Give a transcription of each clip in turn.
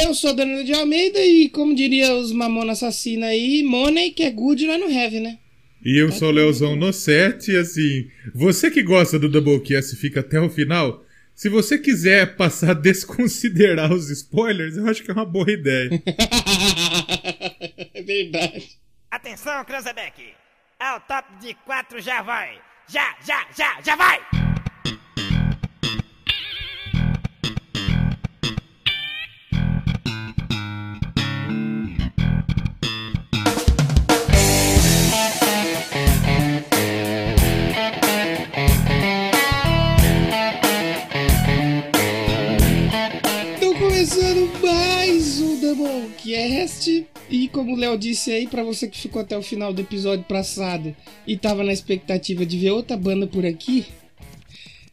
Eu sou Danilo de Almeida e, como diria os mamona assassina aí, money que é good nós não have, né? E eu sou o Leozão no 7 e assim, você que gosta do Doublecast e fica até o final, se você quiser passar a desconsiderar os spoilers, eu acho que é uma boa ideia. é verdade. Atenção, Cranzebeck! É o top de quatro, já vai! Já, já, já, já vai! Doublecast e como o Léo disse aí, pra você que ficou até o final do episódio passado e tava na expectativa de ver outra banda por aqui,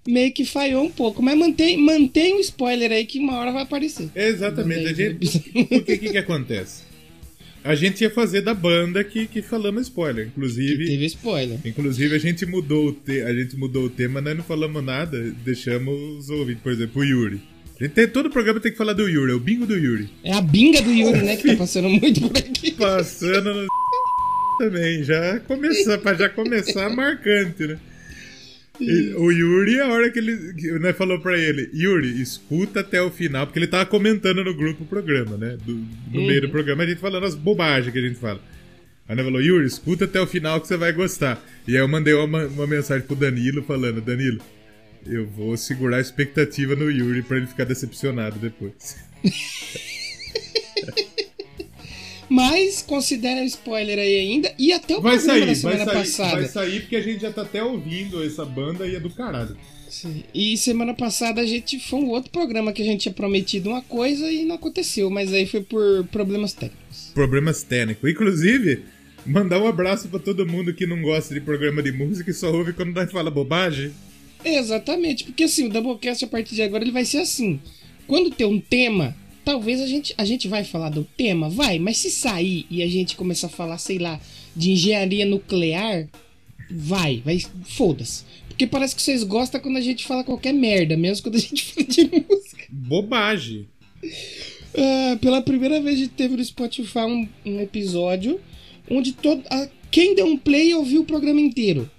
meio que falhou um pouco, mas mantém, mantém um spoiler aí que uma hora vai aparecer. Exatamente. A gente, o porque que que acontece? A gente ia fazer da banda que, que falamos spoiler. Inclusive, Teve spoiler. inclusive a gente mudou o te, a gente mudou o tema, nós não falamos nada, deixamos os ouvintes, por exemplo, o Yuri. Tem, todo o programa tem que falar do Yuri, é o bingo do Yuri. É a binga do Yuri, né, que tá passando muito por aqui. Passando no também, já começar, pra já começar marcante, né? E o Yuri, a hora que ele. Que, né, falou pra ele, Yuri, escuta até o final, porque ele tava comentando no grupo o programa, né? Do- no Uhum. meio do programa, a gente falando as bobagens que a gente fala. Aí ele falou, Yuri, escuta até o final que você vai gostar. E aí eu mandei uma, uma mensagem pro Danilo falando, Danilo, eu vou segurar a expectativa no Yuri pra ele ficar decepcionado depois. Mas considera spoiler aí ainda e até o Vai programa sair, da vai semana sair, passada. vai sair porque a gente já tá até ouvindo essa banda e é do caralho. Sim. E semana passada a gente foi um outro programa que a gente tinha prometido uma coisa e não aconteceu, mas aí foi por problemas técnicos. Problemas técnicos. Inclusive, mandar um abraço pra todo mundo que não gosta de programa de música e só ouve quando nós fala bobagem. Exatamente, porque assim, o Doublecast a partir de agora ele vai ser assim. Quando tem um tema, talvez a gente, a gente vai falar do tema, vai, mas se sair e a gente começar a falar, sei lá, de engenharia nuclear, vai, vai, foda-se. Porque parece que vocês gostam quando a gente fala qualquer merda, mesmo quando a gente fala de música. Bobagem. Ah, pela primeira vez a gente teve no Spotify um, um episódio onde todo, a- quem deu um play ouviu o programa inteiro.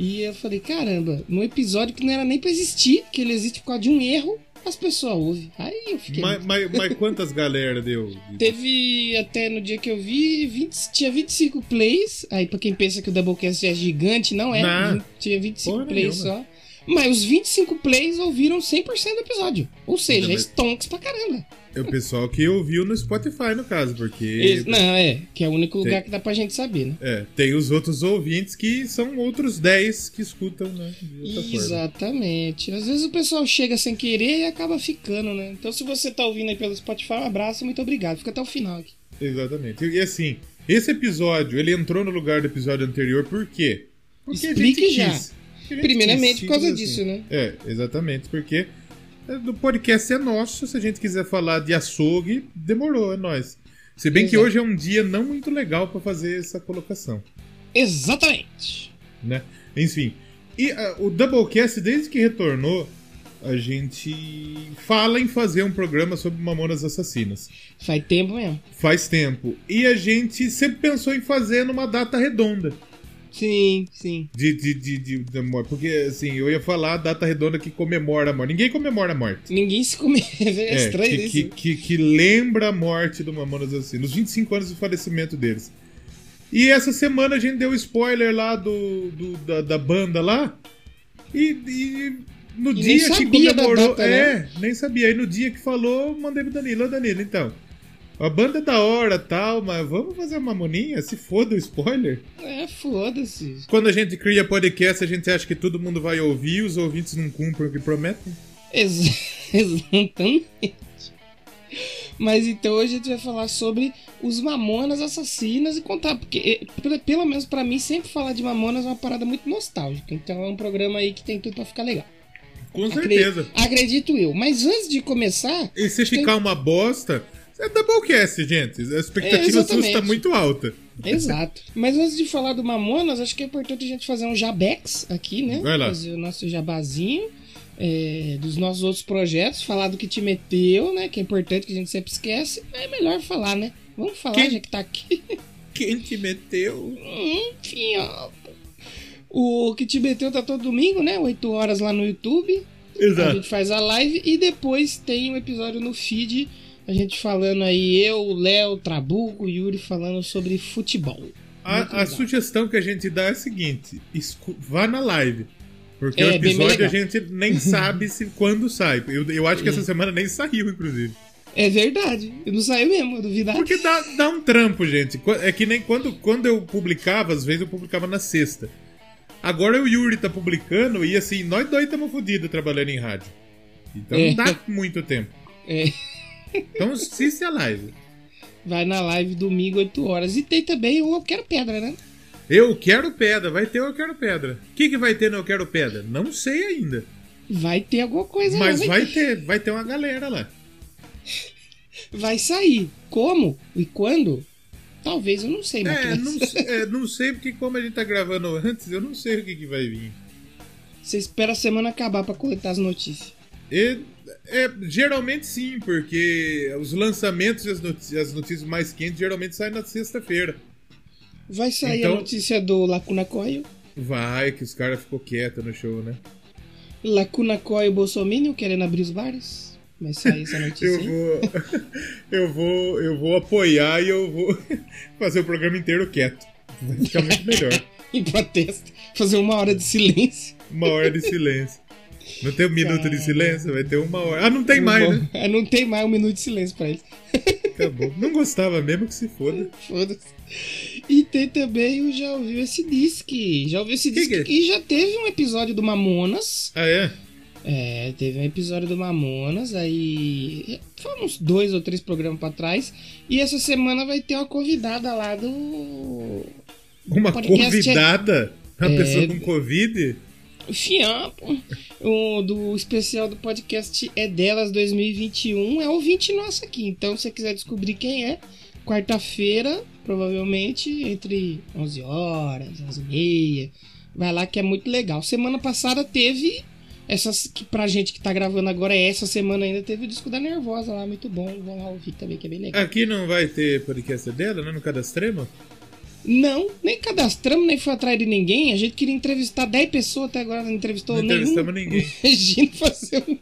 E eu falei, caramba, num episódio que não era nem pra existir, que ele existe por causa de um erro, as pessoas ouvem. Aí eu fiquei. Mas, mas, mas quantas galera deu? Teve até no dia que eu vi, 20, tinha 25 plays. Aí pra quem pensa que o Doublecast é gigante, não é. Não. Tinha 25 Porra plays nenhuma. só. Mas os 25 plays ouviram 100% do episódio. Ou seja, mas- stonks pra caramba. É o pessoal que ouviu no Spotify, no caso, porque. Não, é, que é o único lugar Tem- que dá pra gente saber, né? É, tem os outros ouvintes que são outros 10 que escutam, né? Outra forma. Exatamente. Às vezes o pessoal chega sem querer e acaba ficando, né? Então se você tá ouvindo aí pelo Spotify, um abraço, muito obrigado. Fica até o final aqui. Exatamente. E assim, esse episódio, ele entrou no lugar do episódio anterior, por quê? Porque Explique a gente já. quis. Gente Primeiramente por causa simples disso, né? É, exatamente, porque é, do podcast é nosso, se a gente quiser falar de açougue, demorou, é nós. Se bem que Exato. hoje é um dia não muito legal pra fazer essa colocação, Exatamente. né? Enfim, e ah, o Doublecast, desde que retornou, a gente fala em fazer um programa sobre Mamonas Assassinas. Faz tempo mesmo. Faz tempo. E a gente sempre pensou em fazer numa data redonda. Sim, sim. De, de, de, de, morte. Porque, assim, eu ia falar a data redonda que comemora a morte. Ninguém comemora a morte. Ninguém se come. É É, estranho que, isso. que, que, que lembra a morte do Mamonas Assassinas. Nos 25 anos do falecimento deles. E essa semana a gente deu spoiler lá do, do- da, da banda lá. E, e no E dia que sabia da comemorou. data, é, né? nem sabia. Aí no dia que falou, mandei pro Danilo. Ô Danilo, então. A banda é da hora tal, mas vamos fazer uma mamoninha? Se foda o spoiler. É, foda-se. Quando a gente cria podcast, a gente acha que todo mundo vai ouvir, os ouvintes não cumprem o que prometem. Ex- Exatamente. Mas então hoje a gente vai falar sobre os Mamonas Assassinas e contar, porque eh, pelo- menos pra mim sempre falar de Mamonas é uma parada muito nostálgica. Então é um programa aí que tem tudo pra ficar legal. Com certeza. Acredito eu. Mas antes de começar, E se Tem- ficar uma bosta, é Doublecast, gente. A É, expectativa sua está muito alta. Exato. Mas antes de falar do Mamonas, acho que é importante a gente fazer um jabex aqui, né? Vai lá. Fazer o nosso jabazinho. é, dos nossos outros projetos, falar do que te meteu, né? Que é importante, que a gente sempre esquece. É melhor falar, né? Vamos falar, Quem- já que tá aqui. Quem te meteu? Hum, fiota. O que te meteu tá todo domingo, né? 8 horas lá no YouTube. A Exato. gente faz a live e depois tem um episódio no feed. A gente falando aí, eu, o Léo, Trabuco, o Yuri falando sobre futebol. A, a sugestão que a gente dá é a seguinte: escu- vá na live. Porque É, o episódio a gente nem sabe se quando sai. Eu, eu acho que essa semana nem saiu, inclusive. É verdade. Não saiu mesmo, eu duvidar. Porque dá, dá um trampo, gente. É que nem quando, quando eu publicava, às vezes eu publicava na sexta. Agora o Yuri tá publicando e assim, nós dois estamos fodidos trabalhando em rádio. Então É. não dá muito tempo. É. Então assiste a live. Vai na live domingo, 8 horas. E tem também o Eu Quero Pedra, né? Eu quero pedra, vai ter o Eu Quero Pedra. O que, que vai ter no Eu Quero Pedra? Não sei ainda. Vai ter alguma coisa Mas lá, vai ter, vai ter uma galera lá. Vai sair. Como e quando? Talvez, eu não sei, mas É, não, é, não sei porque como a gente tá gravando antes, eu não sei o que, que vai vir. Você espera a semana acabar pra coletar as notícias. E, é, geralmente sim, porque os lançamentos e as, noti- as notícias mais quentes geralmente saem na sexta-feira. Vai sair Então- a notícia do Lacuna Coil. Vai, que os caras ficou quietos no show, né? Lacuna Coil Bolsominion querendo abrir os bares. Vai sair essa notícia. Eu vou, eu vou, eu vou apoiar e eu vou fazer o programa inteiro quieto. Vai ficar muito melhor. Em protesto. Fazer uma hora de silêncio. Uma hora de silêncio. Não tem um minuto de silêncio? Vai ter uma hora. Ah, não tem mais, né? Ah, Não tem mais um minuto de silêncio pra eles. Acabou. Não gostava mesmo que se foda. Foda-se. E tem também o Já Ouviu Esse Disque. Já ouviu esse Que disque? que é? E já teve um episódio do Mamonas. Ah, é? É, teve um episódio do Mamonas, aí. Foi uns dois ou três programas pra trás. E essa semana vai ter uma convidada lá do. Uma Podcast é- convidada? Uma É. pessoa com Covid? Fiampo. O do especial do podcast é delas 2021. É ouvinte nosso aqui. Então, se você quiser descobrir quem é, quarta-feira, provavelmente, entre 11 horas, 11 e meia. Vai lá que é muito legal. Semana passada teve. Essas que pra gente que tá gravando agora essa semana ainda teve o disco da Nervosa lá, muito bom. Vão lá ouvir também, que é bem legal. Aqui não vai ter podcast dela, né? No Cadastrema? Não, nem cadastramos, nem foi atrás de ninguém. A gente queria entrevistar 10 pessoas, até agora não entrevistou Não nenhum. entrevistamos ninguém. Imagina fazer um.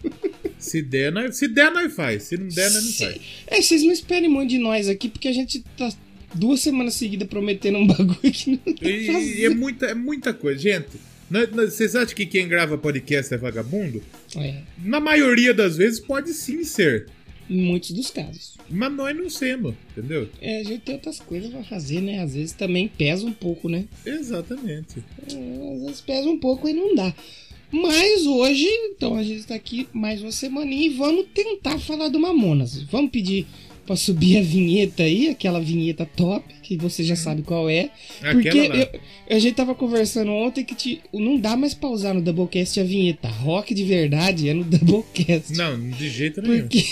Se der, nós, se der, nós faz. Se não der, nós não Se- faz. É, vocês não esperem muito de nós aqui, porque a gente tá duas semanas seguidas prometendo um bagulho que não tá E, e é, muita, é muita coisa. Gente, nós- nós- vocês acham que quem grava podcast é vagabundo? É, Na maioria das vezes pode sim ser. em muitos dos casos. Mas nós não somos, entendeu? É, a gente tem outras coisas pra fazer, né? Às vezes também pesa um pouco, né? Exatamente. É, às vezes pesa um pouco e não dá. Mas hoje, então a gente tá aqui mais uma semaninha e vamos tentar falar do Mamonas. Vamos pedir pra subir a vinheta aí, aquela vinheta top, que você já sabe qual é. Porque eu- a gente tava conversando ontem que te- não dá mais pra usar no Doublecast a vinheta. Rock de verdade é no Doublecast. Não, de jeito nenhum. Porque.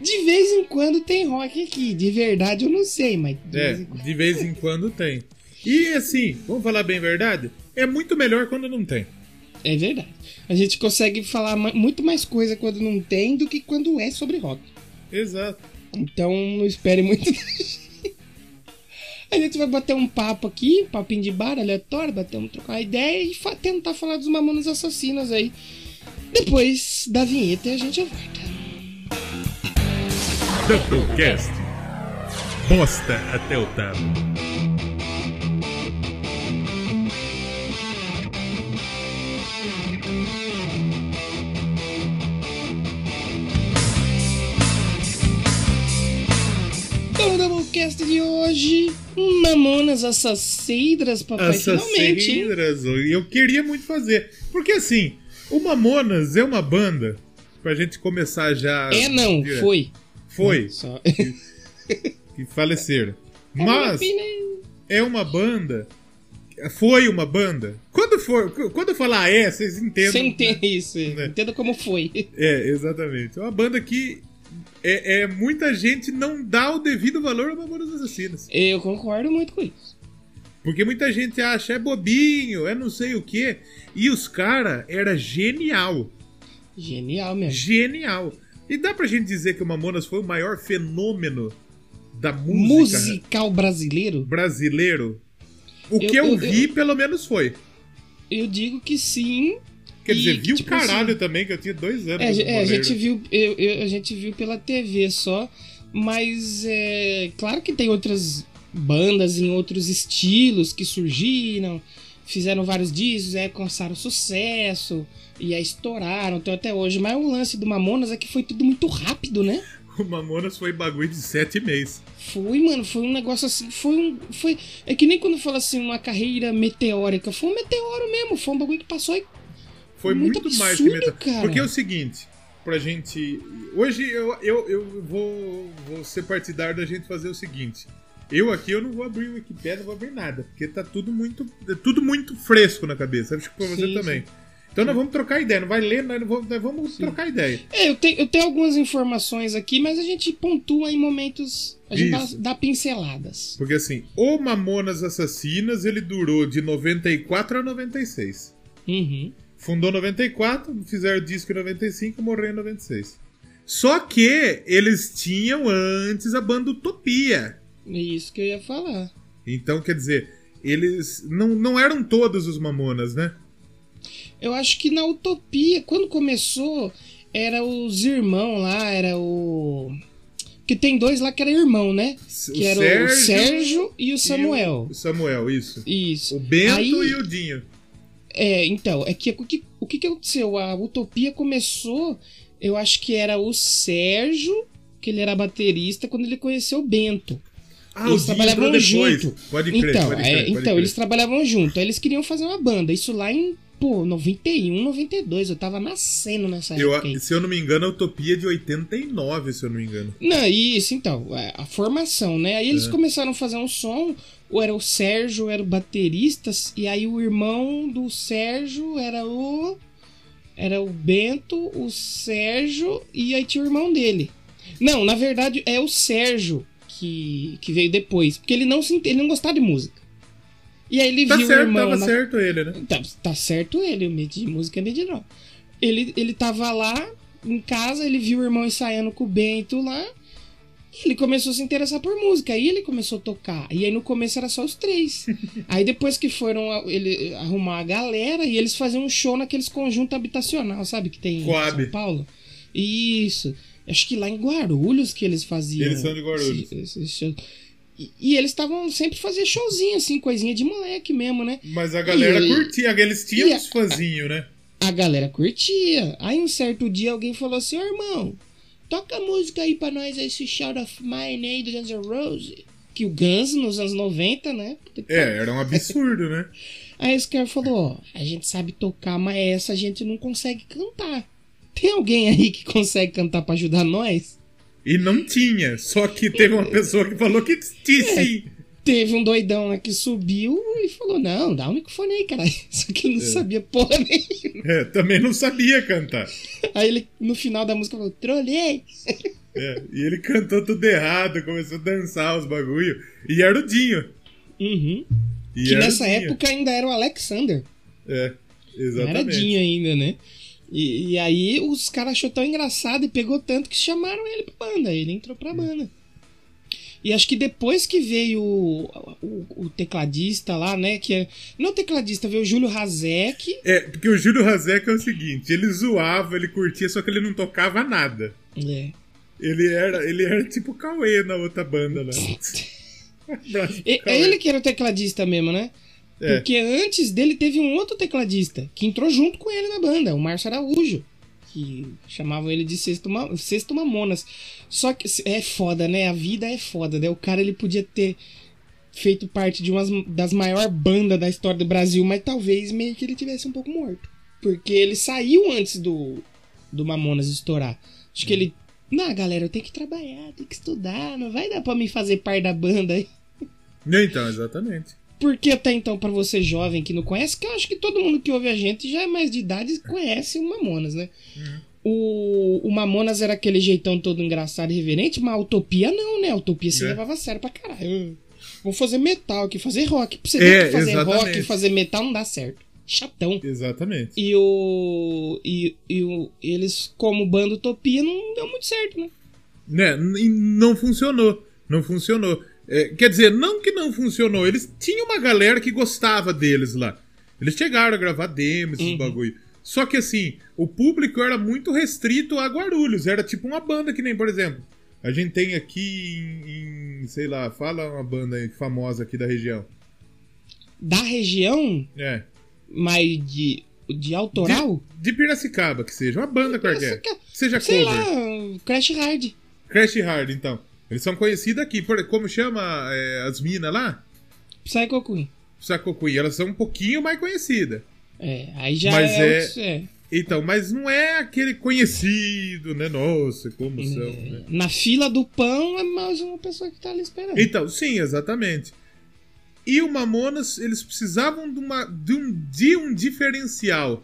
De vez em quando tem rock aqui. De verdade eu não sei, mas. De É, vez em quando- de vez em quando tem. E assim, vamos falar bem a verdade? É muito melhor quando não tem. É verdade. A gente consegue falar muito mais coisa quando não tem do que quando é sobre rock. Exato. Então não espere muito. A gente vai bater um papo aqui, um papinho de bar aleatório, bater um trocar ideia e fa- tentar falar dos mamonas assassinos aí. Depois da vinheta a gente volta. Doublecast. Bosta até o talo. Então, no Doublecast de hoje, Mamonas Assassindras, papai, finalmente, hein? Assassinas. E eu queria muito fazer. Porque assim, o Mamonas é uma banda pra gente começar já. É não, direto. foi. Foi, Só. que faleceram. Mas Enfim, né? é uma banda. Foi uma banda. Quando for, quando eu falar é, vocês entendem. Você entende isso, Né? entenda como foi. É, exatamente. É uma banda que é, é- muita gente não dá o devido valor a Mamonas Assassinas. Eu concordo muito com isso. Porque muita gente acha, é bobinho, é não sei o quê. E os cara era genial. Genial mesmo. Genial. E dá pra gente dizer que o Mamonas foi o maior fenômeno da música Musical brasileiro? brasileiro? O Eu- que eu, eu- vi, pelo menos foi. Eu digo que sim. Quer E, dizer, vi o tipo caralho assim, também, que eu tinha dois anos. É, é, a gente viu, eu- eu- a gente viu pela TV só, mas é claro que tem outras bandas em outros estilos que surgiram, fizeram vários discos, é, alcançaram sucesso e aí estouraram, então até hoje. Mas o lance do Mamonas é que foi tudo muito rápido, né? O Mamonas foi bagulho de sete meses. Foi, mano, foi um negócio assim, foi um. Foi, é que nem quando fala assim, uma carreira meteórica. Foi um meteoro mesmo, foi um bagulho que passou e Foi Muito muito, mais que absurdo, metade. cara. Porque é o seguinte, pra gente. Hoje eu, eu, eu vou, vou ser partidário da gente fazer o seguinte. Eu aqui eu não vou abrir o Wikipedia, não vou abrir nada, porque tá tudo muito, tudo muito fresco na cabeça. Acho que pra você Sim, também. Então nós vamos trocar ideia, não vai ler, nós, não vamos, nós vamos trocar ideia. É, eu tenho, eu tenho algumas informações aqui, mas a gente pontua em momentos. A gente dá, dá pinceladas. Porque assim, o Mamonas Assassinas ele durou de 94 a 96. Uhum. Fundou em 94, fizeram disco em 95 morreu em 96. Só que eles tinham antes a banda Utopia. É isso que eu ia falar. Então, quer dizer, eles não, não eram todos os Mamonas, né? Eu acho que na Utopia, quando começou, era os irmãos lá, era o. Que tem dois lá que era irmão, né? S- Que era o Sérgio e o Samuel. o Samuel, isso. Isso. O Bento Aí- e o Dinho. É, então, é que o que, o que aconteceu? A Utopia começou, eu acho que era o Sérgio, que ele era baterista, quando ele conheceu o Bento. Ah, eles trabalhavam depois. junto. Pode crer, então, pode é, crer, pode então crer. eles trabalhavam junto. Aí eles queriam fazer uma banda. Isso lá em, pô, 91, 92. Eu tava nascendo nessa época. se eu não me engano, a Utopia é de 89, se eu não me engano. Não, isso, então, é, a formação, né? Aí eles É. começaram a fazer um som, ou era o Sérgio, era o baterista, e aí o irmão do Sérgio era o. Era o Bento, o Sérgio, e aí tinha o irmão dele. Não, na verdade é o Sérgio que, que veio depois, porque ele não, se, ele não gostava de música. E aí ele Tá viu o certo, irmão. tava na- certo ele, né? Tá, tá certo ele, o de música é medinó. Ele, ele tava lá em casa, ele viu o irmão ensaiando com o Bento lá. E ele começou a se interessar por música. Aí ele começou a tocar. E aí no começo era só os três. aí depois que foram a- ele arrumar a galera, e eles faziam um show naqueles conjuntos habitacional, sabe? Que tem Coab. em São Paulo. Isso. Acho que lá em Guarulhos que eles faziam. Eles são de Guarulhos. esse- esse. E, e eles estavam sempre fazendo showzinho, assim, coisinha de moleque mesmo, né? Mas a galera E- curtia, eles tinham uns fãzinhos, né? a galera curtia. Aí um certo dia alguém falou assim, irmão, toca a música aí pra nós, esse Shout of Mine aí do Guns N' Roses. Que o Guns nos anos 90, né? É, era um absurdo, né? Aí esse cara falou, ó, a gente sabe tocar, mas essa a gente não consegue cantar. Tem alguém aí que consegue cantar pra ajudar nós? E não tinha, só que teve uma pessoa que falou que tinha É. sim. Teve um doidão lá que subiu e falou, não, dá o microfone aí, cara. Só que ele não É. sabia porra nenhuma. É, também não sabia cantar. Aí ele, no final da música, falou, trolei. É, e ele cantou tudo errado, começou a dançar os bagulho. E era o Dinho. Uhum. E que nessa época ainda era o Alexander. É, Não era exatamente. Dinho ainda, né? E, e aí os caras achou tão engraçado e pegou tanto que chamaram ele pra banda. Ele entrou pra banda. E acho que depois que veio o, o- o tecladista lá, né? Que é, não o tecladista, veio o Júlio Hazek. É, porque o Júlio Razek é o seguinte, ele zoava, ele curtia, só que ele não tocava nada. É. Ele era, ele era tipo Cauê na outra banda E- Cauê. É ele que era o tecladista mesmo, né? É. Porque antes dele teve um outro tecladista que entrou junto com ele na banda, o Márcio Araújo. Que chamavam ele de Sexto, Ma- Sexto Mamonas. Só que é foda, né? A vida é foda, né? O cara ele podia ter feito parte de uma das maiores bandas da história do Brasil, mas talvez meio que ele tivesse um pouco morto. Porque ele saiu antes do, do Mamonas estourar. Acho que ele. Não, galera, eu tenho que trabalhar, tenho que estudar, não vai dar pra mim fazer parte da banda aí. Então, exatamente. Porque até então, pra você jovem que não conhece, que eu acho que todo mundo que ouve a gente já é mais de idade e conhece o Mamonas, né? O, o Mamonas era aquele jeitão todo engraçado e reverente, mas a Utopia não, né? A Utopia se É. levava a sério pra caralho. vamos fazer metal aqui, fazer rock. Pra você É, ver que fazer exatamente. rock e fazer metal não dá certo. Chatão. Exatamente. E o. E, e o, eles, como banda Utopia, não deu muito certo, né? Né? E não funcionou. Não funcionou. É, quer dizer, não que não funcionou. Eles tinham uma galera que gostava deles lá. Eles chegaram a gravar demos, esses Uhum. bagulho. Só que assim, o público era muito restrito a Guarulhos. Era tipo uma banda que nem, por exemplo, a gente tem aqui em, em, sei lá, fala uma banda famosa aqui da região. Da região, É. mas de, de autoral? De Piracicaba, que seja. Uma banda qualquer. Seja Sei cover. lá, Crash Hard. Crash Hard, então. Eles são conhecidos aqui. Por, como chama é, as minas lá? Psycho Queen. Sacocuí. Elas são um pouquinho mais conhecidas. É, aí já Mas é, é- outros- é. Então, mas não é aquele conhecido, né? Nossa, como são, né? Na fila do pão é mais uma pessoa que tá ali esperando. Então, sim, exatamente. E o Mamonas, eles precisavam de, uma, de, um, de um diferencial.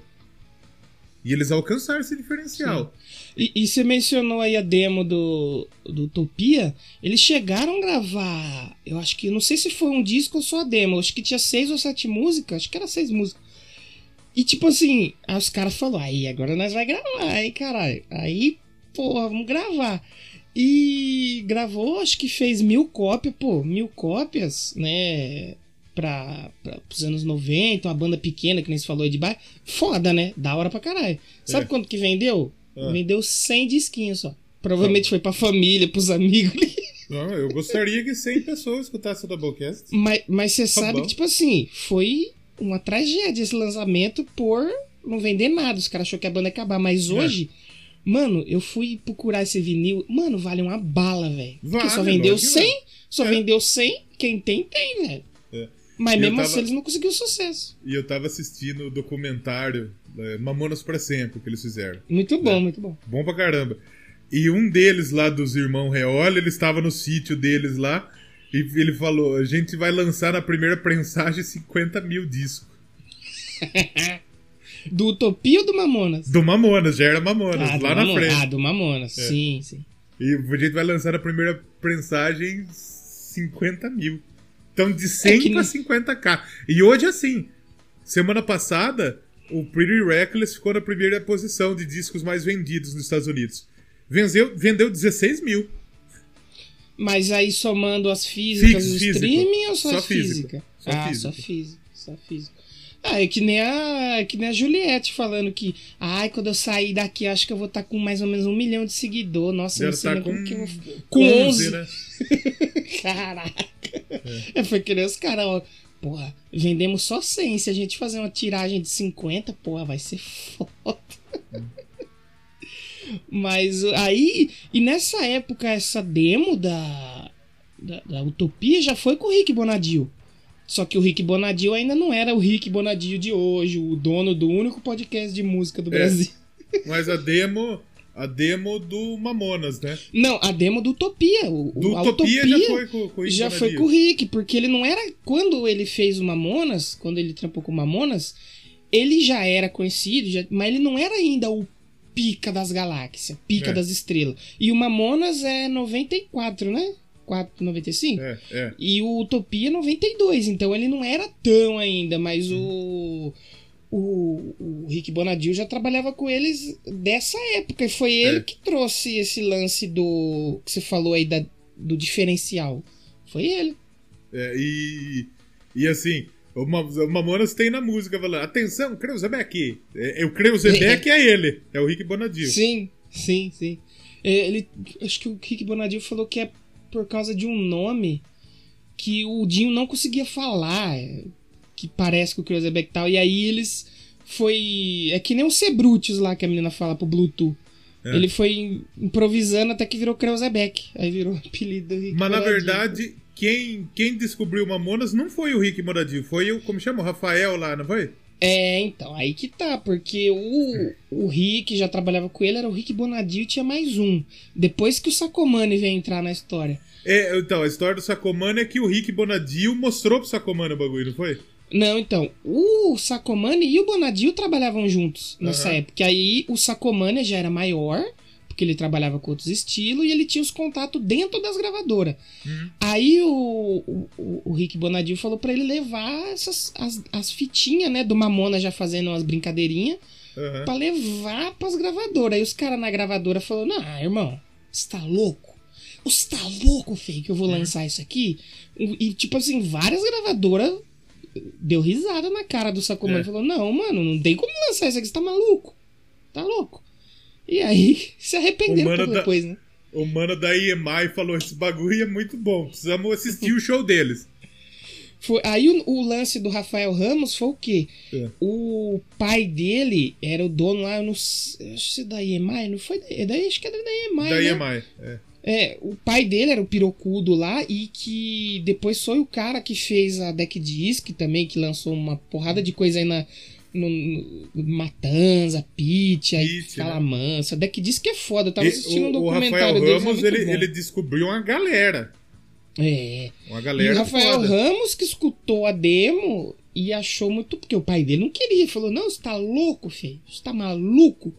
E eles alcançaram esse diferencial. E, e você mencionou aí a demo do, do Utopia. Eles chegaram a gravar. Eu acho que. Não sei se foi um disco ou só a demo. Acho que tinha seis ou sete músicas. Acho que era seis músicas. E tipo assim, aí os caras falaram, aí agora nós vai gravar, aí caralho. Aí, porra, vamos gravar. E gravou, acho que fez mil cópias, pô, mil cópias, né? Pra, pra, pros anos 90, uma banda pequena, que nem você falou aí de baixo. Foda, né? Da hora pra caralho. Sabe É. quanto que vendeu? Ah. Vendeu 100 disquinhos só. Provavelmente foi pra família, pros amigos. Não, eu gostaria que 100 pessoas escutassem o Doublecast. mas, mas você sabe bom. que, tipo assim, foi uma tragédia esse lançamento por não vender nada. Os caras achou que a banda ia acabar. Mas É. hoje, mano, eu fui procurar esse vinil. Mano, vale uma bala, velho. Vale, só vendeu lógico que 100. Só É. vendeu 100. Quem tem, tem, velho. É. Mas E mesmo tava- assim, eles não conseguiram sucesso. E eu tava assistindo o documentário é, Mamonas pra Sempre que eles fizeram. Muito bom, É. muito bom. Bom pra caramba. E um deles lá dos irmãos Reoli, ele estava no sítio deles lá. E ele falou: a gente vai lançar na primeira prensagem 50 mil discos. Do Utopia ou do Mamonas? Do Mamonas, já era Mamonas, Ah, lá na Mamonas. frente. Ah, do Mamonas. É. Sim, sim. E a gente vai lançar na primeira prensagem 50 mil. Então de 100 É pra nem- 50k. E hoje assim, semana passada, o Pretty Reckless ficou na primeira posição de discos mais vendidos nos Estados Unidos. Vendeu, vendeu 16 mil. Mas aí somando as físicas Fí- do streaming ou só, Só as físico. física? Só ah, físico. só físico. Só físico. Ah, é que nem a, é que nem a Juliette falando que, ai, quando eu sair daqui, eu acho que eu vou estar com mais ou menos um milhão de seguidor. Nossa, eu Ela não sei tá com, como que eu com com 11, 11. né? Caraca. É. Foi que nem os caras, ó. Porra, vendemos só 100. Se a gente fazer uma tiragem de 50, porra, vai ser foda. Mas aí, e nessa época, essa demo da, da, da Utopia já foi com o Rick Bonadio. Só que o Rick Bonadio ainda não era o Rick Bonadio de hoje, o dono do único podcast de música do É. Brasil. Mas a demo, a demo do Mamonas, né? Não, a demo do Utopia. O, Do Utopia, já foi com, com já foi com o Rick, porque ele não era. Quando ele fez o Mamonas, quando ele trampou com o Mamonas, ele já era conhecido, já- mas ele não era ainda o pica das galáxias, pica É. das estrelas. E o Mamonas é 94, né? 4, 95? É, é. E o Utopia é 92, então ele não era tão ainda, mas o. O, o Rick Bonadio já trabalhava com eles dessa época. E foi ele É. que trouxe esse lance do. que você falou aí da, do diferencial. Foi ele. É, e, e assim, o Ma- o Mamonas tem na música falando: atenção, Kreuzebeck! É, é, o Kreuzebeck é ele, é o Rick Bonadio. Sim, sim, sim. É, Ele, acho que o Rick Bonadio falou que é por causa de um nome que o Dinho não conseguia falar, que parece com o Kreuzebeck e tal. E aí eles foi. É que nem o Sebrutius lá que a menina fala pro Bluetooth. É. Ele foi improvisando até que virou Kreuzebeck. Aí virou o apelido do Rick Mas na Bonadio. verdade, quem, quem descobriu o Mamonas não foi o Rick Bonadio, foi o, como chama? O Rafael lá, não foi? É, então, aí que tá, porque o, o Rick já trabalhava com ele, era o Rick Bonadio e tinha mais um. Depois que o Sacomani veio entrar na história. É, então, a história do Sacomano é que o Rick Bonadio mostrou pro Sacomano o bagulho, não foi? Não, então, o Sacomani e o Bonadio trabalhavam juntos nessa Aham. época. Aí o Sacomani já era maior, porque ele trabalhava com outros estilos e ele tinha os contatos dentro das gravadoras. Aí o, o, o Rick Bonadil falou pra ele levar essas, as, as fitinhas, né, do Mamona já fazendo umas brincadeirinhas, Aham. pra levar pras gravadoras. Aí os caras na gravadora falaram: Não, irmão, você tá louco? Você tá louco, feio, que eu vou lançar isso aqui? E, tipo assim, várias gravadoras deu risada na cara do Sacomani. É. Falou: Não, mano, não tem como lançar isso aqui, você tá maluco? Tá louco? E aí se arrependeu um pouco da- depois, né? O mano da EMI falou: esse bagulho é muito bom, precisamos assistir o show deles. Foi, aí o, o lance do Rafael Ramos foi o quê? É. O pai dele era o dono lá, eu não sei, acho que é da EMI, não foi? Da, daí, acho que era da EMI, Da né? EMI. É. É, o pai dele era o pirocudo lá e que depois foi o cara que fez a Deck Disc também, que lançou uma porrada de coisa aí na no, no- Matanza, Pitch, aí Fala né? Deck Disc é foda, eu tava E assistindo um o, o documentário Rafael deles, é Ramos, ele, ele descobriu uma galera. É. Uma E galera o Rafael foda. Ramos que escutou a demo e achou muito. Porque o pai dele não queria. Falou: Não, você tá louco, filho. Você tá maluco.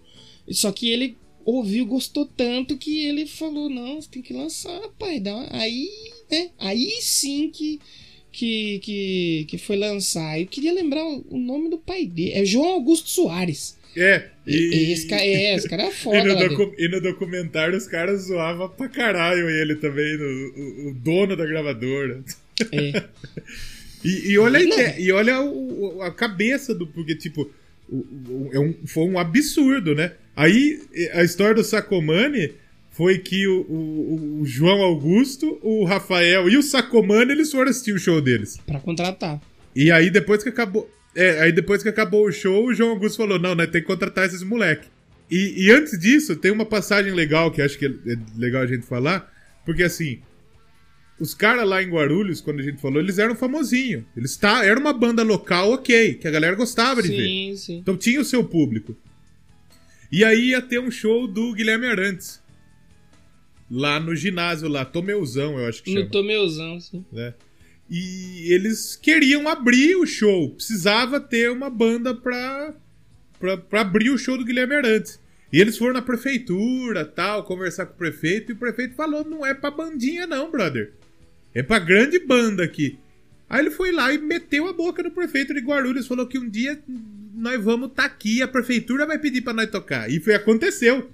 Só que ele ouviu, gostou tanto que ele falou: Não, você tem que lançar, pai. Dá uma-" Aí, né? Aí sim que. Que, que, que foi lançar. Eu queria lembrar o o nome do pai dele. É João Augusto Soares. É. E, E, esse, cara, é, esse cara é e, foda. no lá docu- e no documentário os caras zoavam pra caralho ele também, no- o, o dono da gravadora. É. E, e olha, a, e olha o- o- a cabeça do. Porque, tipo, o- o- é um- foi um absurdo, né? Aí a história do Sacomani foi que o, o- o João Augusto, o Rafael e o Sacomani eles foram assistir o show deles. Pra contratar. E aí depois que acabou. É, aí depois que acabou o show, o João Augusto falou: não, né, tem que contratar esses moleque. E, e antes disso, tem uma passagem legal que acho que é é legal a gente falar, porque assim. Os caras lá em Guarulhos, quando a gente falou, eles eram famosinhos. Eles tá, era uma banda local ok, que a galera gostava de ver. Sim, sim. Então tinha o seu público. E aí ia ter um show do Guilherme Arantes. Lá no ginásio, lá, Tomeuzão, eu acho que chama No Tomeuzão, sim. né? E eles queriam abrir o show. Precisava ter uma banda pra, pra, pra abrir o show do Guilherme Arantes. E eles foram na prefeitura, tal, conversar com o prefeito, e o prefeito falou: não é pra bandinha, não, brother. É pra grande banda aqui. Aí ele foi lá e meteu a boca no prefeito de Guarulhos, falou que um dia nós vamos estar aqui, a prefeitura vai pedir pra nós tocar. E foi aconteceu.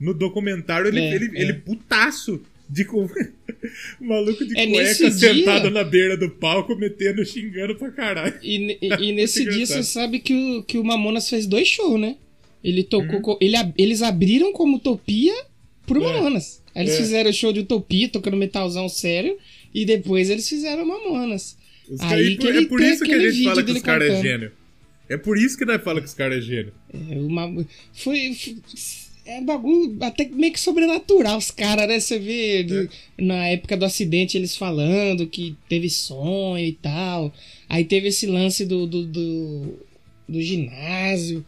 No documentário, ele, É, ele, é. ele putaço de cu- maluco de É, cueca nesse dia- sentado na beira do palco, metendo, xingando pra caralho. E, e- e nesse dia você sabe que o, que o Mamonas fez dois shows, né? Ele Uhum. tocou. co- ele, eles abriram como Utopia pro É. Mamonas. Aí eles É. fizeram o show de Utopia, tocando metalzão sério. E depois eles fizeram Mamonas. Os Aí que é por isso que a gente fala que os caras é gênio. É por isso que nós fala que os caras é gênio. É, uma, foi, foi- É bagulho até meio que sobrenatural, os caras, né? Você vê de- na época do acidente eles falando que teve sonho e tal. Aí teve esse lance do, do, do, do ginásio.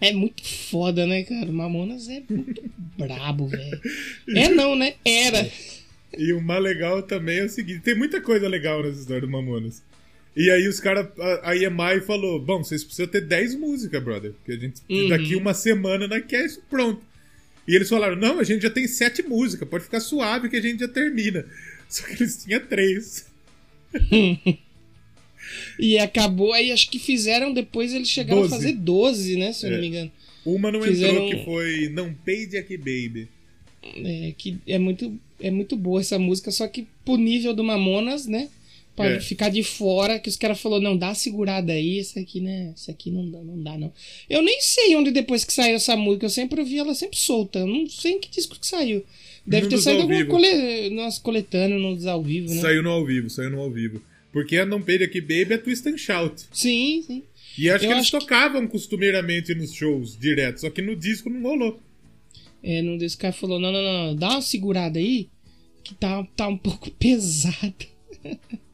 É muito foda, né, cara? O Mamonas é muito brabo, velho. É não, né? Era. E o mais legal também é o seguinte: tem muita coisa legal nessa história do Mamonas. E aí os caras, a, EMI falou: Bom, vocês precisam ter 10 músicas, brother. Porque a gente, Uhum. daqui uma semana, quer isso pronto. E eles falaram: Não, a gente já tem 7 músicas, pode ficar suave que a gente já termina. Só que eles tinham 3. E acabou, aí acho que fizeram depois eles chegaram Doze. a fazer 12, né? Se eu É. não me engano. Uma não Fizeram- entrou, que foi Não Pay Jack Baby. É, que é muito, é muito boa essa música, só que pro nível do Mamonas, né? Pra É. ficar de fora, que os caras falaram, não, dá uma segurada aí, essa aqui, né? Essa aqui não dá, não dá, não. Eu nem sei onde depois que saiu essa música, eu sempre ouvi ela sempre solta. Eu não sei em que disco que saiu. Deve ter saído alguma cole... nós coletando nos ao vivo, né? Saiu no ao vivo, saiu no ao vivo. Porque a Não Pay Jack Baby é Twist and Shout. Sim, sim. E acho Eu que eles acho que- tocavam costumeiramente nos shows direto, só que no disco não rolou. É, num desse cara falou, não, não, não, dá uma segurada aí, que tá, tá um pouco pesado.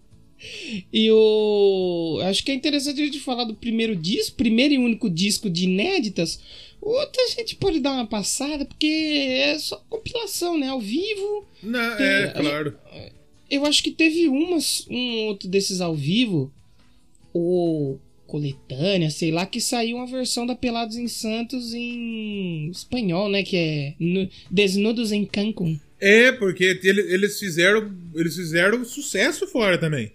e o. Acho que é interessante a gente falar do primeiro disco, primeiro e único disco de inéditas. O outro a gente pode dar uma passada, porque é só compilação, né? Ao vivo. Não, Tem- é, claro. Eu acho que teve umas, um outro desses ao vivo. O coletânea, sei lá, que saiu uma versão da Pelados em Santos em espanhol, né? Que é Nu- Desnudos em Cancún. É, porque ele- eles fizeram. Eles fizeram sucesso fora também.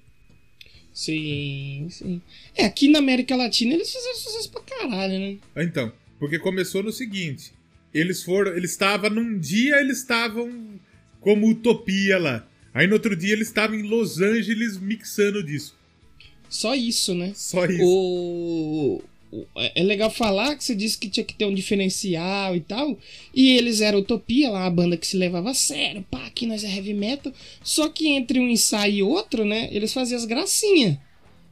Sim, sim. É, aqui na América Latina eles fizeram sucesso pra caralho, né? Então, porque começou no seguinte: eles foram. Eles estavam num dia, eles estavam como utopia lá. Aí no outro dia eles estavam em Los Angeles mixando disso. Só isso, né? Só isso. O... o- É legal falar que você disse que tinha que ter um diferencial e tal. E eles eram Utopia, lá, uma banda que se levava a sério. Pá, aqui nós é heavy metal. Só que entre um ensaio e outro, né? Eles faziam as gracinhas.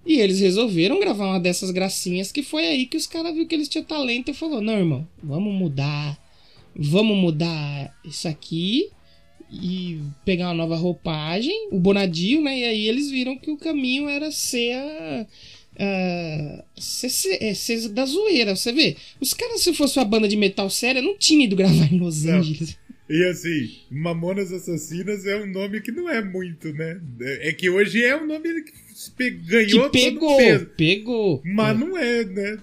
E eles resolveram gravar uma dessas gracinhas. Que foi aí que os caras viram que eles tinham talento e falou: Não, irmão, vamos mudar. Vamos mudar isso aqui. E pegar uma nova roupagem, o Bonadio, né? E aí eles viram que o caminho era ser a. a- ser, ser- é, ser da zoeira, você vê. Os caras, se fosse uma banda de metal séria, não tinha ido gravar em Los Não. Angeles. E assim, Mamonas Assassinas é um nome que não é muito, né? É que hoje é um nome que ganhou Que pegou, peso. pegou. Mas não é, né?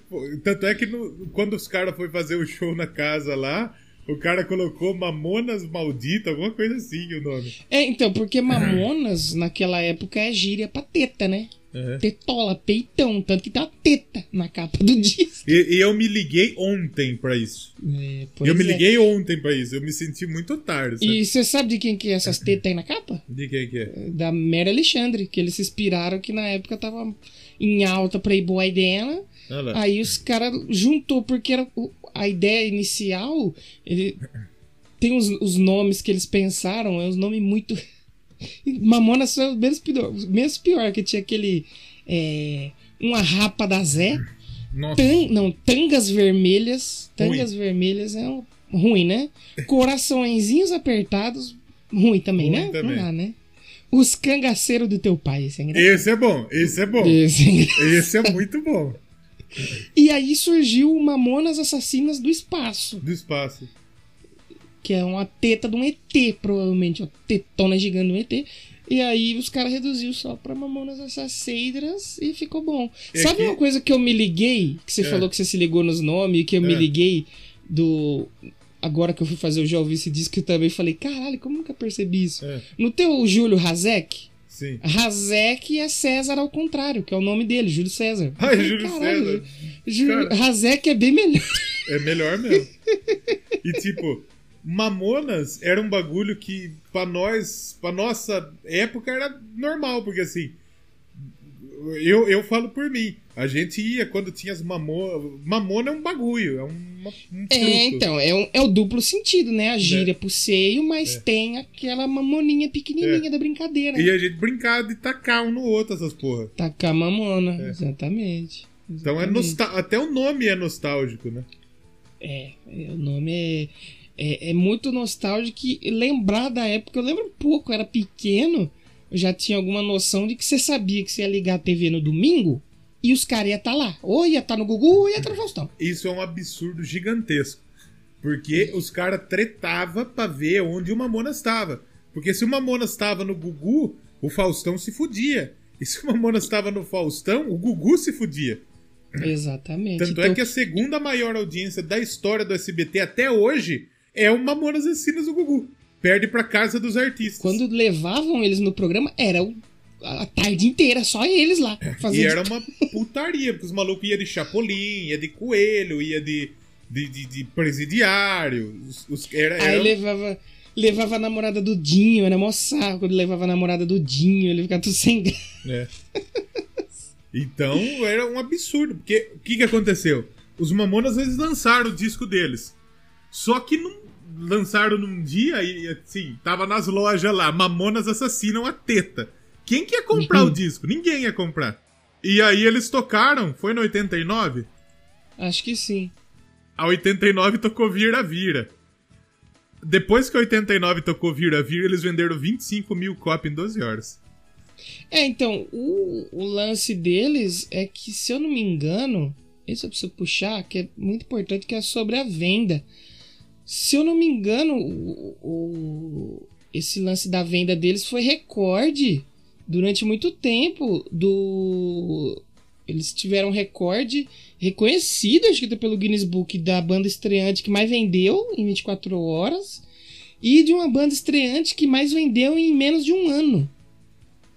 Tanto é que no- quando os caras foram fazer o show na casa lá, o cara colocou Mamonas Maldita, alguma coisa assim o nome. É, então, porque Mamonas, naquela época, é gíria pra teta, né? É. Tetola, peitão, tanto que tem uma teta na capa do disco. E, e eu me liguei ontem pra isso. É, eu me é. liguei ontem pra isso. Eu me senti muito tarde. sabe? E você sabe de quem que é essas tetas aí na capa? De quem que é? da Mary Alexandre, que eles se inspiraram que na época tava em alta Playboy dela. Lá. Aí os caras juntou, porque era a ideia inicial, ele tem os, os nomes que eles pensaram, é uns nomes muito. Mamonas são os menos pior, menos pior, que tinha aquele. É, uma rapa da Zé. Tan- não, tangas vermelhas. Tangas vermelhas é um, ruim, né? Coraçõezinhos apertados, ruim também, Ruim né? também. Não dá, né? Os cangaceiros do teu pai, esse é engraçado. Esse é bom, esse é bom. Esse é. Esse é muito bom. E aí surgiu o Mamonas Assassinas do Espaço, Do espaço. Que é uma teta de um ET, provavelmente, uma tetona gigante de um ET. E aí os caras reduziu só pra Mamonas Assassinas e ficou bom. É Sabe que- uma coisa que eu me liguei? Que você É. falou que você se ligou nos nomes, que eu me É. liguei do. Agora que eu fui fazer o Já Ouvi Esse Disco, eu também falei, caralho, como nunca percebi isso? É, No teu Júlio Razek, sim. Razek é César ao contrário, que é o nome dele, Júlio César. Ah, falei, Júlio "Caralho, César. Júlio- Cara. Razek é bem melhor. É melhor mesmo. E tipo, Mamonas era um bagulho que pra nós, pra nossa época era normal, porque assim, eu, eu falo por mim. A gente ia quando tinha as mamonas. Mamona é um bagulho, é um, É, então, é, um- é o duplo sentido, né? A gíria pro seio, mas tem aquela mamoninha pequenininha da brincadeira. É. E a gente brincava de tacar um no outro essas porra. Tacar mamona, exatamente. Então é Exatamente. nostal... até o nome é nostálgico, né? É, é, o nome é, é, é muito nostálgico lembrar da época. Eu lembro um pouco, eu era pequeno, eu já tinha alguma noção de que você sabia que você ia ligar a TV no domingo e os caras iam estar lá. Ou ia estar no Gugu ou ia estar no Faustão. Isso é um absurdo gigantesco. Porque os caras tretavam pra ver onde o Mamonas estava. Porque se o Mamonas estava no Gugu, o Faustão se fudia. E se o Mamonas estava no Faustão, o Gugu se fudia. Exatamente. Tanto Então, é que a segunda maior audiência da história do SBT até hoje é o Mamonas Assassinas do Gugu. Perde pra Casa dos Artistas. quando levavam eles no programa, era o- a tarde inteira, só eles lá. E Fazendo era uma putaria, porque os malucos iam de Chapolin, ia de Coelho, ia de, de, de, de presidiário. Os, os- era, Aí era- levava, levava a namorada do Dinho, era mó quando levava a namorada do Dinho, ele ficava tudo sem graça. É. Então era um absurdo, porque o que, que aconteceu? Os Mamonas eles lançaram o disco deles. Só que não lançaram num dia e assim, tava nas lojas lá, Mamonas assassinam a teta. Quem que ia comprar o disco? Ninguém ia comprar. E aí eles tocaram, foi no 89? Acho que sim. A 89 tocou Vira Vira. Depois que a 89 tocou Vira Vira, eles venderam 25 mil cópias em 12 horas. É, então, o, o lance deles é que, se eu não me engano, isso eu preciso puxar, que é muito importante, que é sobre a venda. Se eu não me engano, o, o- esse lance da venda deles foi recorde durante muito tempo do eles tiveram recorde reconhecido, acho que pelo Guinness Book, da banda estreante que mais vendeu em 24 horas. E de uma banda estreante que mais vendeu em menos de um ano.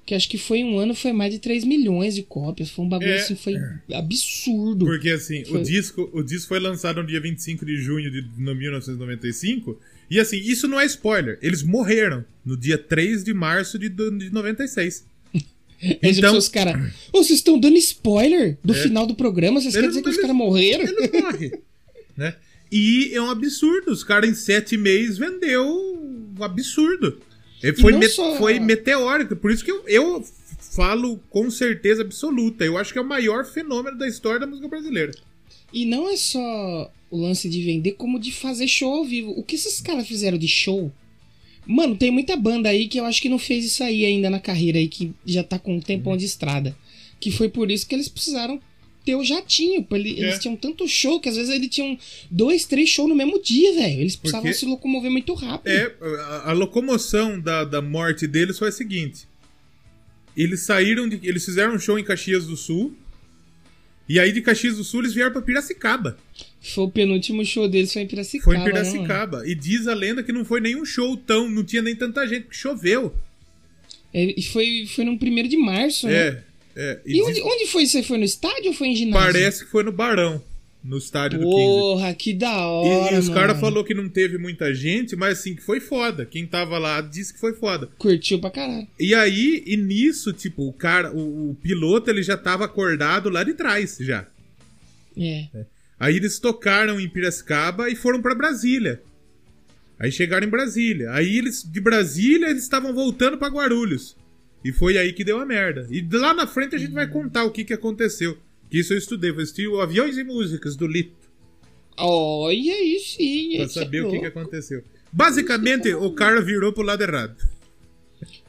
Que acho que foi um ano, foi mais de 3 milhões de cópias. Foi um bagulho É. assim, foi absurdo. Porque assim, Foi. o disco, o disco foi lançado no dia 25 de junho de no 1995. E assim, isso não é spoiler. Eles morreram no dia 3 de março de, de 96. Aí Então- os caras. Ô, vocês estão dando spoiler do É. final do programa? Vocês querem Eles- dizer que os caras morreram? Ele morre. né? E é um absurdo. Os caras em sete meses vendeu um absurdo. Foi, me- só- foi meteórico. Por isso que eu, eu falo com certeza absoluta. Eu acho que é o maior fenômeno da história da música brasileira. E não é só o lance de vender, como de fazer show ao vivo. O que esses caras fizeram de show? Mano, tem muita banda aí que eu acho que não fez isso aí ainda na carreira aí, que já tá com um tempão de estrada. Que foi por isso que eles precisaram ter o jatinho. ele- Eles É. tinham tanto show que às vezes eles tinham dois, três shows no mesmo dia, velho. Eles precisavam Porque- se locomover muito rápido. É, a, a locomoção da, da morte deles foi a seguinte. Eles saíram de. Eles fizeram um show em Caxias do Sul. E aí de Caxias do Sul eles vieram pra Piracicaba. Foi o penúltimo show deles, foi em Piracicaba. Foi em né? Piracicaba. e diz a lenda que não foi nenhum show tão. Não tinha nem tanta gente, porque choveu. É, e foi, foi no primeiro de março, né? É. é. E diz- onde, onde foi isso? Foi no estádio ou foi em ginásio? parece que foi no Barão, no estádio do 15. Porra, que da E, hora. e os caras falaram que não teve muita gente, mas assim, que foi foda. Quem tava lá disse que foi foda. Curtiu pra caralho. E aí, e nisso, tipo, o cara, o, o piloto, ele já tava acordado lá de trás, já. É. Aí eles tocaram em Piracicaba e foram pra Brasília. Aí chegaram em Brasília. Aí eles, de Brasília, eles estavam voltando pra Guarulhos. E foi aí que deu a merda. E lá na frente a gente vai contar o que que aconteceu. Que isso eu estudei, eu assisti o Aviões e Músicas do Lito. Olha aí sim. Pra é saber o que que aconteceu. Basicamente, o cara virou pro lado errado.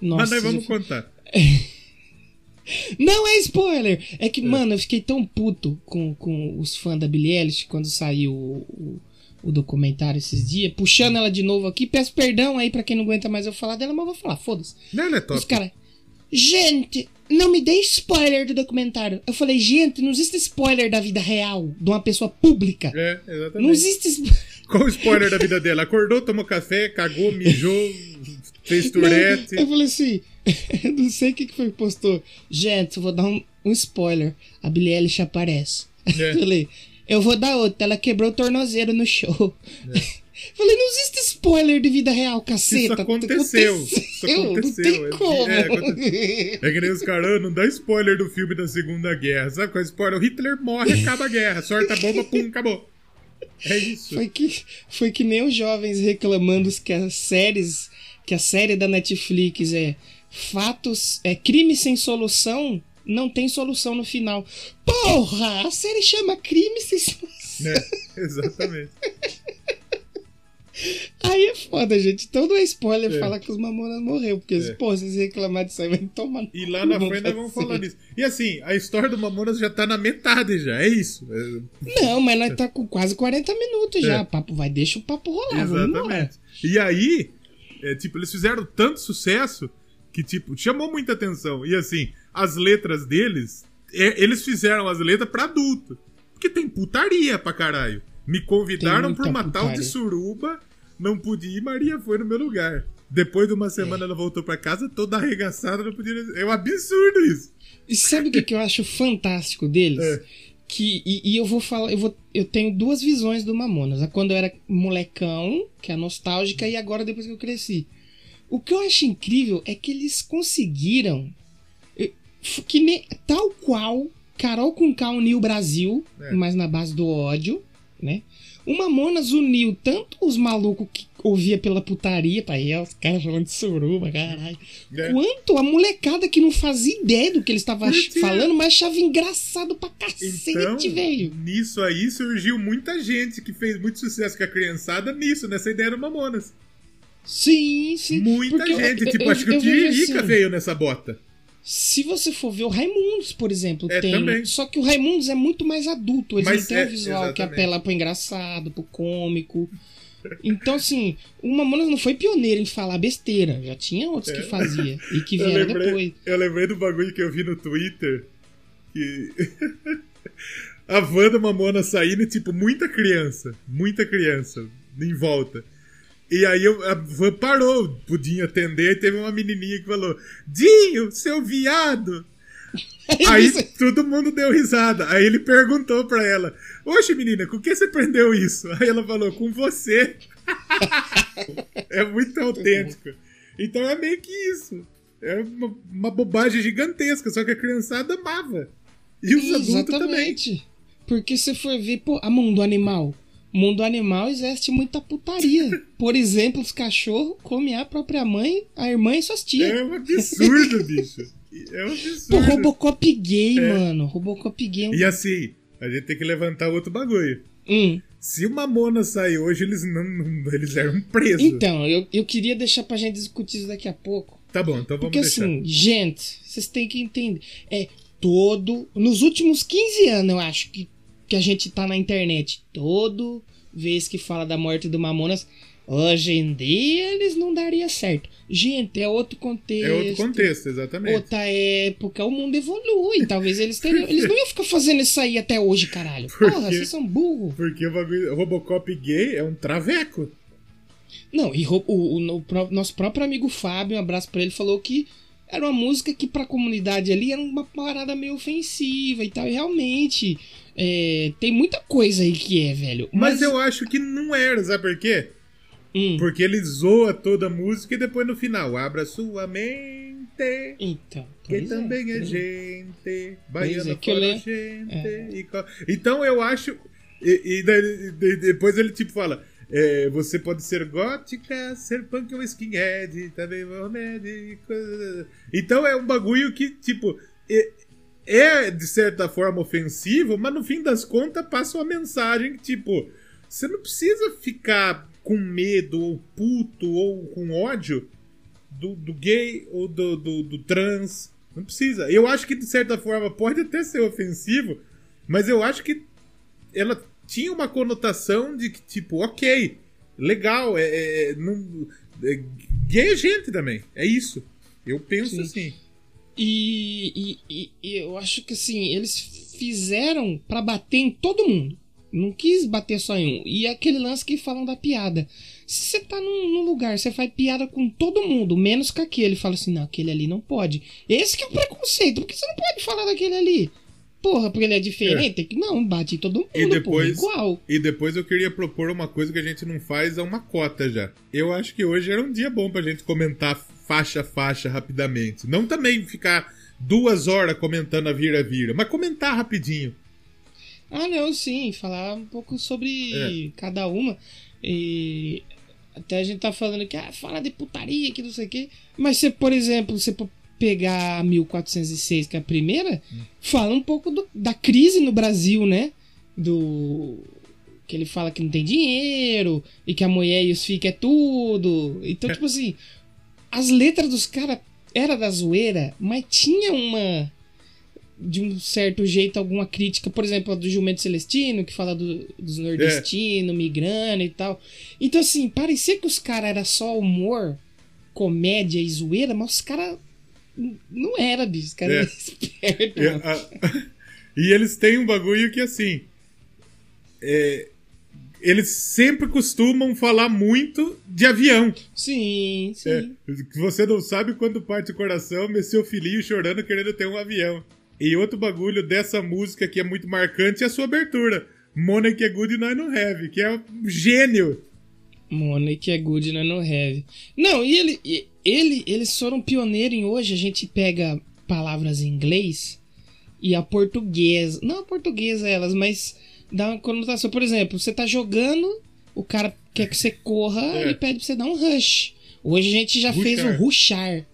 Nossa, Mas nós vamos contar. Não é spoiler! É que, mano, eu fiquei tão puto com, com os fãs da Billie Eilish quando saiu o, o, o documentário esses dias. Puxando ela de novo aqui. Peço perdão aí pra quem não aguenta mais eu falar dela, mas eu vou falar, foda-se. Não, ela é top. Os caras. Gente, não me dê spoiler do documentário. Eu falei, gente, não existe spoiler da vida real de uma pessoa pública. É, exatamente. Não existe. Qual o spoiler da vida dela? Acordou, tomou café, cagou, mijou, fez turete. Não, eu falei assim, eu não sei o que, que foi que postou. Gente, eu vou dar um, um spoiler. A Billie Eilish aparece. É. Eu falei, eu vou dar outra. Ela quebrou o tornozeiro no show. Falei, não existe spoiler de vida real, caceta. Isso aconteceu. Isso Não aconteceu. tem É, como. é, aconte- É que nem os caras, "Ah, não dá spoiler do filme da Segunda Guerra. Sabe qual é spoiler? O Hitler morre, acaba a guerra. Sorta a bomba, pum, acabou. É isso. Foi que, foi que nem os jovens reclamando que as séries, que a série da Netflix é fatos, é crime sem solução, não tem solução no final. Porra, a série chama crime sem solução. É, exatamente. Aí é foda, gente. Então não é spoiler É. falar que os Mamonas morreu, porque, É. pô, se vocês reclamar disso aí, vai tomar. no E lá na frente nós vamos falar disso. E assim, a história do Mamonas já tá na metade já. É isso. É, Não, mas nós tá com quase 40 minutos já. É. Papo vai, deixa o papo rolar. Exatamente. E aí, é, tipo, eles fizeram tanto sucesso que, tipo, chamou muita atenção. E assim, as letras deles, é, eles fizeram as letras pra adulto. Porque tem putaria pra caralho. Me convidaram pra uma tal de putaria. suruba, não pude ir, Maria foi no meu lugar. Depois de uma É. semana ela voltou pra casa toda arregaçada, não podia. É um absurdo isso. E sabe o que, que eu acho fantástico deles? É. Que, e, e eu vou falar, eu, vou, eu tenho duas visões do Mamonas. A quando eu era molecão, que é a nostálgica, e agora depois que eu cresci. O que eu acho incrível é que eles conseguiram. Que nem, tal qual Carol com K uniu o Brasil, É. mas na base do ódio, né? O Mamonas uniu tanto os malucos que ouvia pela putaria, tá aí, ó, os caras falando de suruba, caralho. É. Quanto a molecada que não fazia ideia do que eles estavam falando, mas achava engraçado pra cacete, Então, velho. nisso aí surgiu muita gente que fez muito sucesso com a criançada nisso, nessa ideia do Mamonas. Sim, sim. Muita gente. eu- tipo, eu- acho que eu o vejo Tiririca assim, veio nessa bota. Se você for ver o Raimundos, por exemplo, É, tem. também. Só que o Raimundos é muito mais adulto. Eles Mas não têm é, um visual que exatamente. apela pro engraçado, pro cômico. Então, assim, o Mamonas não foi pioneiro em falar besteira. Já tinha outros que fazia. E que É. Eu vieram lembrei, depois. eu lembrei do bagulho que eu vi no Twitter. Que... a van da Mamona saindo, tipo, muita criança. Muita criança em volta. E aí eu- a van parou, podia atender, e teve uma menininha que falou: Dinho, seu viado! Aí todo mundo deu risada. Aí ele perguntou pra ela: Oxe, menina, com que você prendeu isso? Aí ela falou: Com você. é muito autêntico. Então é meio que isso. É uma, uma bobagem gigantesca, só que a criançada amava. E os adultos também. Exatamente. Porque se for ver, pô, a mundo animal. Mundo animal existe muita putaria. Por exemplo, os cachorros comem a própria mãe, a irmã e suas tias. É um absurdo, bicho. É um Pô, absurdo. Robocop gay, É. mano. Robocop gay. é um- E assim, a gente tem que levantar outro bagulho. Hum. Se o Mamona sair hoje, eles não, não- eles eram presos. Então, eu, eu queria deixar pra gente discutir isso daqui a pouco. Tá bom, então vamos Porque deixar. assim, gente, vocês têm que entender. É todo. Nos últimos 15 anos, eu acho que, que a gente tá na internet. Todo vez que fala da morte do Mamonas. Hoje em dia eles não daria certo. Gente, é outro contexto. é outro contexto, exatamente. Outra época, o mundo evolui. Talvez eles teriam. Eles não iam ficar fazendo isso aí até hoje, caralho. Por Porra, vocês são burros. Porque o Robocop gay é um traveco. Não, e o, o- o nosso próprio amigo Fábio, um abraço pra ele, falou que era uma música que pra comunidade ali era uma parada meio ofensiva e tal. E realmente, é, tem muita coisa aí que é, velho. Mas, eu acho que não era, sabe por quê? Hum, Porque ele zoa toda a música e depois no final, abra sua mente. então. Que pois também é, pois gente, baiana é, que fora gente. e co- Então eu acho. E, e daí- de- depois ele tipo fala. é, você pode ser gótica, ser punk ou skinhead, também Mohamed, e coisa- Então é um bagulho que, tipo, é, é, de certa forma ofensivo, mas no fim das contas passa uma mensagem que, tipo, você não precisa ficar com medo, ou puto, ou com ódio do, do gay ou do, do, do trans. Não precisa. Eu acho que, de certa forma, pode até ser ofensivo, mas eu acho que ela tinha uma conotação de que, tipo, ok, legal, é, é, não, é- gay é gente também. É isso. Eu penso Sim. assim. E, e- e- eu acho que assim, eles fizeram pra bater em todo mundo. Não quis bater só em um. E é aquele lance que falam da piada. Se você tá num, num lugar, você faz piada com todo mundo, menos com aquele. Fala assim, não, aquele ali não pode. Esse que é o preconceito, porque você não pode falar daquele ali. Porra, porque ele é diferente. Que não, bate em todo mundo, E depois- porra, igual. E depois eu queria propor uma coisa que a gente não faz há uma cota já. Eu acho que hoje era um dia bom pra gente comentar faixa a faixa rapidamente. Não também ficar duas horas comentando a vira-vira, mas comentar rapidinho. Ah, não, sim, falar um pouco sobre É. cada uma. E até a gente tá falando que ah, fala de putaria, que não sei o quê. Mas você, por exemplo, você pegar a 1406, que é a primeira, fala um pouco do- da crise no Brasil, né? Do. Que ele fala que não tem dinheiro, e que a mulher e os filhos é tudo. Então, tipo assim, as letras dos caras era da zoeira, mas tinha uma de um certo jeito alguma crítica, por exemplo, a do Jumento Celestino, que fala do- dos nordestinos, migrando e tal. Então, assim, parecia que os caras era só humor, comédia e zoeira, mas os caras não era, bicho. Os caras É. eram espertos. E, a- e eles têm um bagulho que assim. é, eles sempre costumam falar muito de avião. Sim, sim. É, você não sabe quando parte o coração, meu seu filhinho chorando querendo ter um avião. E outro bagulho dessa música que é muito marcante é a sua abertura. Money é good e nós não have, que é um gênio. Money é good, né? No have. Não, e ele, ele, eles foram pioneiros em hoje. A gente pega palavras em inglês e a portuguesa. Não a portuguesa elas, mas dá uma conotação. Por exemplo, você tá jogando, o cara quer que você corra, É. ele pede pra você dar um rush. Hoje a gente já fez o Rushar.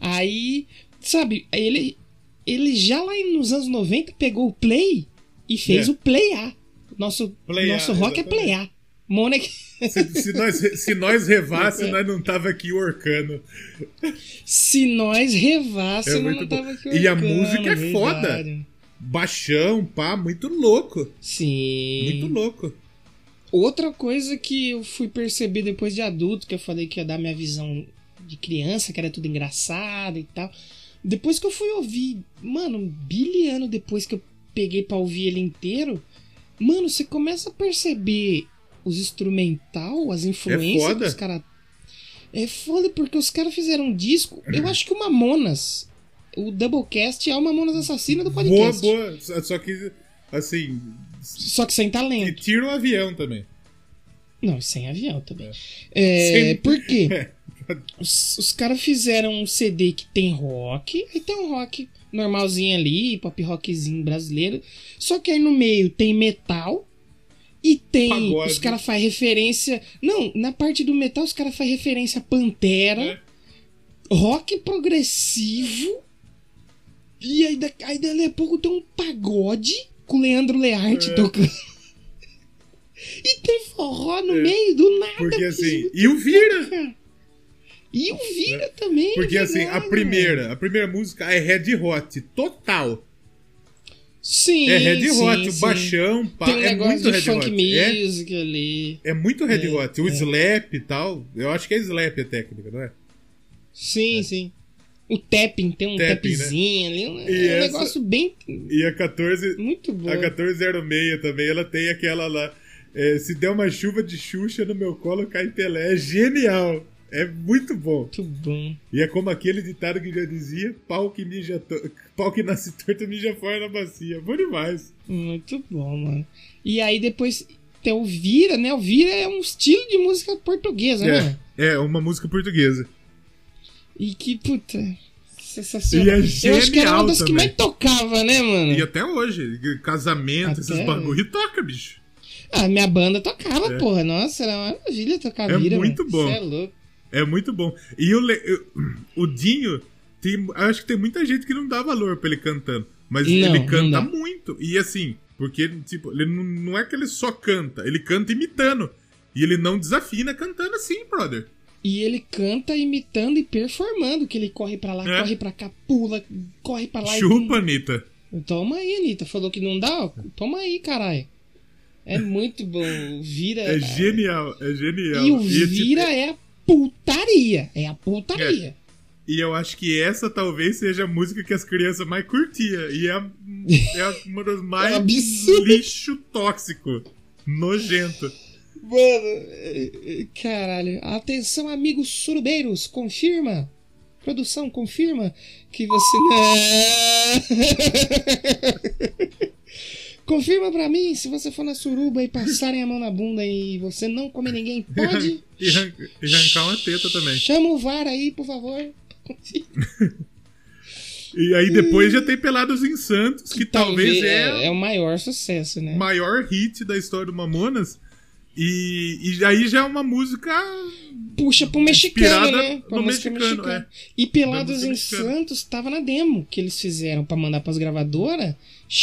Aí, sabe, ele, ele já lá nos anos 90 pegou o play e fez É. o play A. Nosso, Play A, nosso rock é play A. Money Se, se nós, se nós revasse, nós não tava aqui orcando. Se nós É revássemos, muito não tava aqui E a orcando, música é foda. Baixão, pá, muito louco. Sim. Muito louco. Outra coisa que eu fui perceber depois de adulto, que eu falei que ia dar minha visão de criança, que era tudo engraçado e tal. Depois que eu fui ouvir, mano, um biliano depois que eu peguei pra ouvir ele inteiro, mano, você começa a perceber os instrumental, as influências foda. que os caras. É foda porque os caras fizeram um disco. Eu acho que o Mamonas, o Doublecast é o Mamonas Assassina do Boa, podcast. boa. Só só que, assim. Só que sem E talento. tira o avião também. Não, sem avião também. É, Sem- por quê? Os, os caras fizeram um CD que tem rock, aí tem um rock normalzinho ali, pop rockzinho brasileiro. Só que aí no meio tem metal e tem. Pagode. Os caras fazem referência. Não, na parte do metal os caras fazem referência a Pantera, É. rock progressivo. E aí, aí dali a pouco tem um pagode com o Leandro Learte É. tocando. E tem forró no É. meio do nada. Porque assim. E o Vira. e o Vira também. Porque é assim, a primeira, a primeira música é Red Hot, total. Sim. É Red sim, Hot, o sim. baixão, pá, Tem um é muito Red funk Hot. É, music ali. é muito Red É, Hot. O é. slap e tal. Eu acho que é slap a técnica, não é? Sim, sim. O tapping, tem um Tapping, né? tapzinho ali. Um, é um essa- negócio bem. E a 14. Muito bom. A 1406 também, ela tem aquela lá. é, se der uma chuva de Xuxa no meu colo, cai Pelé. É genial. É muito bom. Muito bom. E é como aquele ditado que já dizia: pau que, mija to... pau que nasce torto mija fora na bacia. Bom demais. Muito bom, mano. E aí depois tem o Vira, né? O Vira é um estilo de música portuguesa, né? É, é uma música portuguesa. E que, puta. Sensacional. E é Eu acho que era uma das que também. mais tocava, né, mano? E até hoje, casamento, esses Até bagulho, toca, bicho. Ah, minha banda tocava, É. porra. Nossa, era uma maravilha tocar É Vira. muito mano. bom. Cê é louco. É muito bom. E o, le- o Dinho, tem, acho que tem muita gente que não dá valor pra ele cantando. Mas Não, ele canta muito. E assim, porque, tipo, ele não, não é que ele só canta, ele canta imitando. E ele não desafina cantando assim, brother. E ele canta imitando e performando, que ele corre pra lá, É. corre pra cá, pula, corre pra lá Chupa, Anitta. e... Toma aí, Anitta. Falou que não dá? ó, Toma aí, caralho. É muito bom. Vira... É genial, é genial. E o é, tipo, Vira é a putaria. É a putaria. E eu acho que essa talvez seja a música que as crianças mais curtiam. E é, a- é uma das mais É absurdo. lixo tóxico. Nojento. Mano, é- é- caralho. Atenção, amigos surubeiros, confirma. Produção, confirma que você. confirma pra mim se você for na suruba e passarem a mão na bunda e você não comer ninguém, pode. E, arran- e arrancar uma teta também. Chama o VAR aí, por favor. E aí depois já tem Pelados em Santos, que, talvez, é, é o maior sucesso, né? maior hit da história do Mamonas. E, e aí já é uma música. Puxa pro mexicano, né? Pra música mexicano, mexicana. é. E Pelados em mexicana. Santos tava na demo que eles fizeram pra mandar pras gravadoras.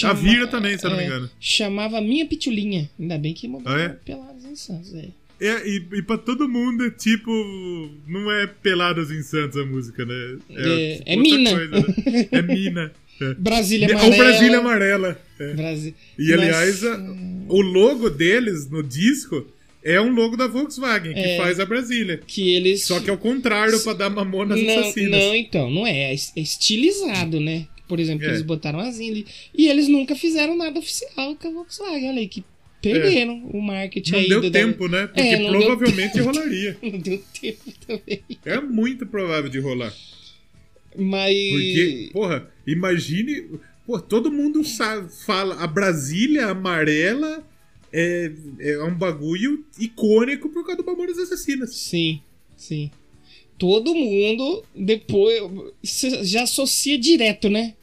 A Vira também, se eu não me é, engano. Chamava Minha Pitulinha. Ainda bem que mudou Ah, é? Pelados em Santos, é. É, e, e pra todo mundo é tipo. Não é Pelados em Santos a música, né? É- é outra Mina. coisa, né? É Mina. É. Brasília Ou Amarela. Brasília Amarela. é. Brasi- E aliás, a- o logo deles no disco é um logo da Volkswagen, que É. faz a Brasília. Que eles. Só que é o contrário pra dar mamonas não, assassinas. não, então, não é. É é estilizado, né? Por exemplo, É. eles botaram asinha ali. E eles nunca fizeram nada oficial com a Volkswagen. Olha aí, que perderam o marketing Não aí. deu tempo, né? Porque É, deu provavelmente rolaria. Não deu tempo também. É muito provável de rolar. Mas. Porque, porra, imagine. Pô, todo mundo sabe, fala. A Brasília amarela é, é um bagulho icônico por causa do Mamonas Assassinas. Sim, sim. Todo mundo depois já associa direto, né?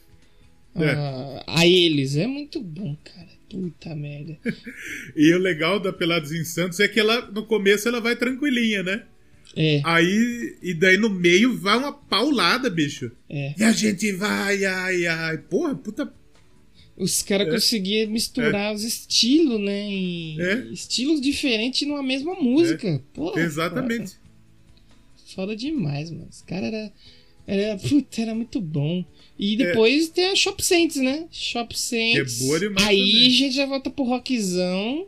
É. A, a eles. É muito bom, cara. Puta merda. E o legal da Pelados em Santos é que ela, no começo, ela vai tranquilinha, né? É, Aí, e daí no meio vai uma paulada, bicho. é. E a gente vai, ai, ai. Porra, puta. Os caras É. conseguiam misturar os estilos, né? É. Estilos diferentes numa mesma música. Porra, Exatamente. Foda, foda demais, mano. Os caras era, era. Puta, era muito bom. E depois tem a Shop Saints, né? Shop Saints. É boa demais Aí também. a gente já volta pro rockzão.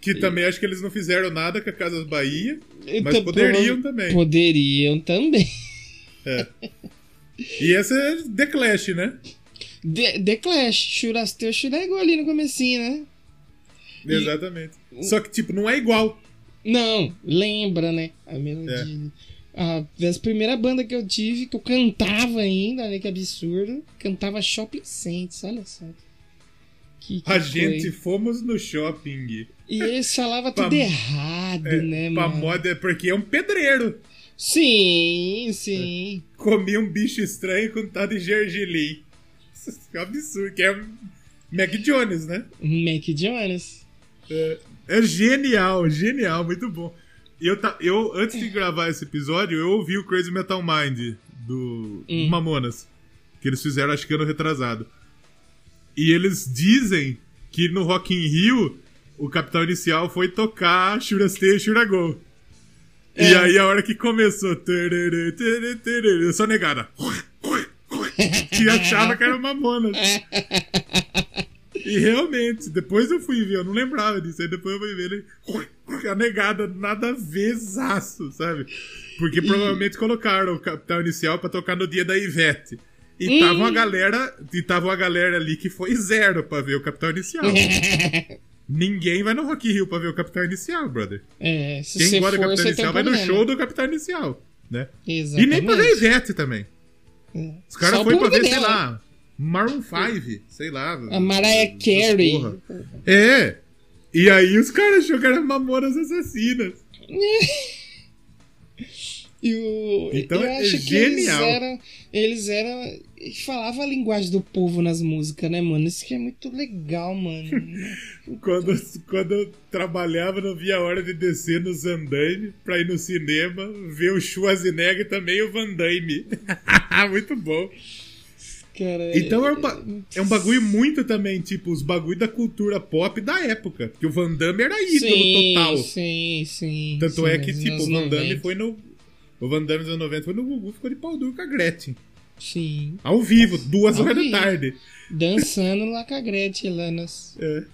Que também acho que eles não fizeram nada com a Casas Bahia. Mas Então, poderiam também. Poderiam também. É. E essa é The Clash, né? The, The Clash, Churasteu Churego ali no comecinho, né? E- Exatamente. Só que, tipo, não é igual. Não, lembra, né? A melodia. A, das primeiras bandas que eu tive, que eu cantava ainda, olha que absurdo. Cantava Shopping Saints, olha só. Que, que A foi. gente fomos no shopping. E eles falavam Pra- tudo errado, É, né, pra mano? moda é porque é um pedreiro. Sim, sim. Comia um bicho estranho com tal de gergelim. Isso é absurdo. Que é Mac Jones, né? Mac Jones. É, é genial, genial, muito bom. Eu, ta- eu, antes de gravar esse episódio, eu ouvi o Crazy Metal Mind do Hum. Mamonas. Que eles fizeram, acho que ano retrasado. E eles dizem que no Rock in Rio, o Capital Inicial foi tocar Shurastei e Shuragol. E É. aí, a hora que começou... tarará, tarará, Eu só negada. Que achava que era Mamonas. E realmente, depois eu fui ver, eu não lembrava disso. Aí depois eu fui ver ele. A negada, nada a verzaço, sabe? Porque provavelmente colocaram o Capital Inicial pra tocar no dia da Ivete. E tava uma galera. E tava uma galera ali que foi zero pra ver o Capital Inicial. Ninguém vai no Rock Rio pra ver o Capital Inicial, brother. É, se Quem gosta do Capital Inicial vai no show do Capital Inicial, né? Exatamente. E nem pra ver Ivete também. É. Os caras foram pra ver, sei dela. lá, Maroon 5, sei lá. A Mariah Carey. porra. É. E aí os caras eram mamonas assassinas. E o, Então eu é acho que eles genial. eram. Eles eram. Falavam a linguagem do povo nas músicas, né, mano? Isso que é muito legal, mano. Quando, quando eu trabalhava, não via a hora de descer nos andaime pra ir no cinema, ver o Schwarzenegger e também o Van Damme. muito bom. Cara, Então é um, é um bagulho muito também, tipo, os bagulho da cultura pop da época. Porque o Van Damme era ídolo sim, total. Sim, sim. Tanto sim, é que, tipo, o Van Damme 90. foi no. O Van Damme nos anos 90 foi no Gugu, ficou de pau duro com a Gretchen. Sim. Ao vivo, duas Ao horas vivo. da tarde. Dançando lá com a Gretchen lá nas. É.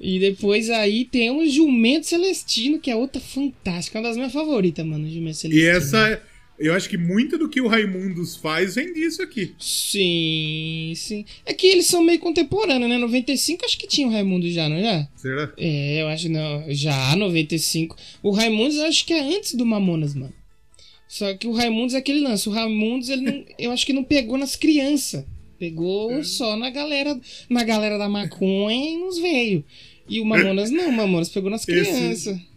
E depois aí tem o Jumento Celestino, que é outra fantástica. Uma das minhas favoritas, mano, Jumento Celestino. E essa. Eu acho que muito do que o Raimundos faz vem disso aqui. Sim, sim. É que eles são meio contemporâneos, né? 95 acho que tinha o Raimundo já, não já? Será? É, eu acho não. Já, 95. O Raimundos eu acho que é antes do Mamonas, mano. Só que o Raimundos é aquele lance. O Raimundos, ele não, eu acho que não pegou nas crianças. Pegou só na galera, na galera da maconha e nos veio. E o Mamonas não, o Mamonas pegou nas crianças. Esse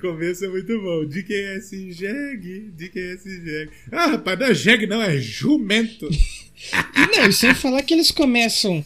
começo é muito bom. De quem é esse jegue? De quem é esse jegue? Ah, rapaz, não é jegue, não, é jumento. Não, e sem falar que eles começam.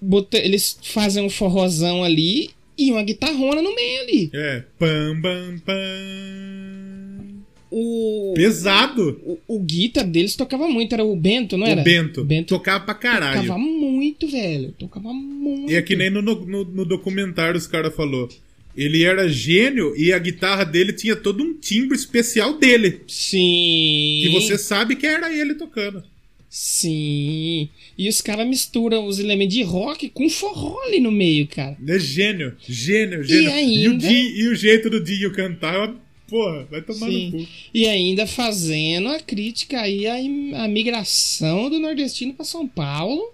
bota- eles fazem um forrozão ali e uma guitarrona no meio ali. É. Pam, pam, pam. O, Pesado. o, o guitar deles tocava muito, era o Bento, não era? O Bento. Bento Tocava pra caralho. tocava muito, velho. Tocava muito. E é que nem no, no, no documentário os caras falou. Ele era gênio e a guitarra dele tinha todo um timbre especial dele. Sim. Que você sabe que era ele tocando. Sim. E os caras misturam os elementos de rock com forró ali no meio, cara. É gênio. Gênio, gênio. o, ainda- Dinho- e o jeito do Dinho cantar, porra, vai tomar Sim. no cu. E ainda fazendo a crítica aí à, à migração do nordestino pra São Paulo,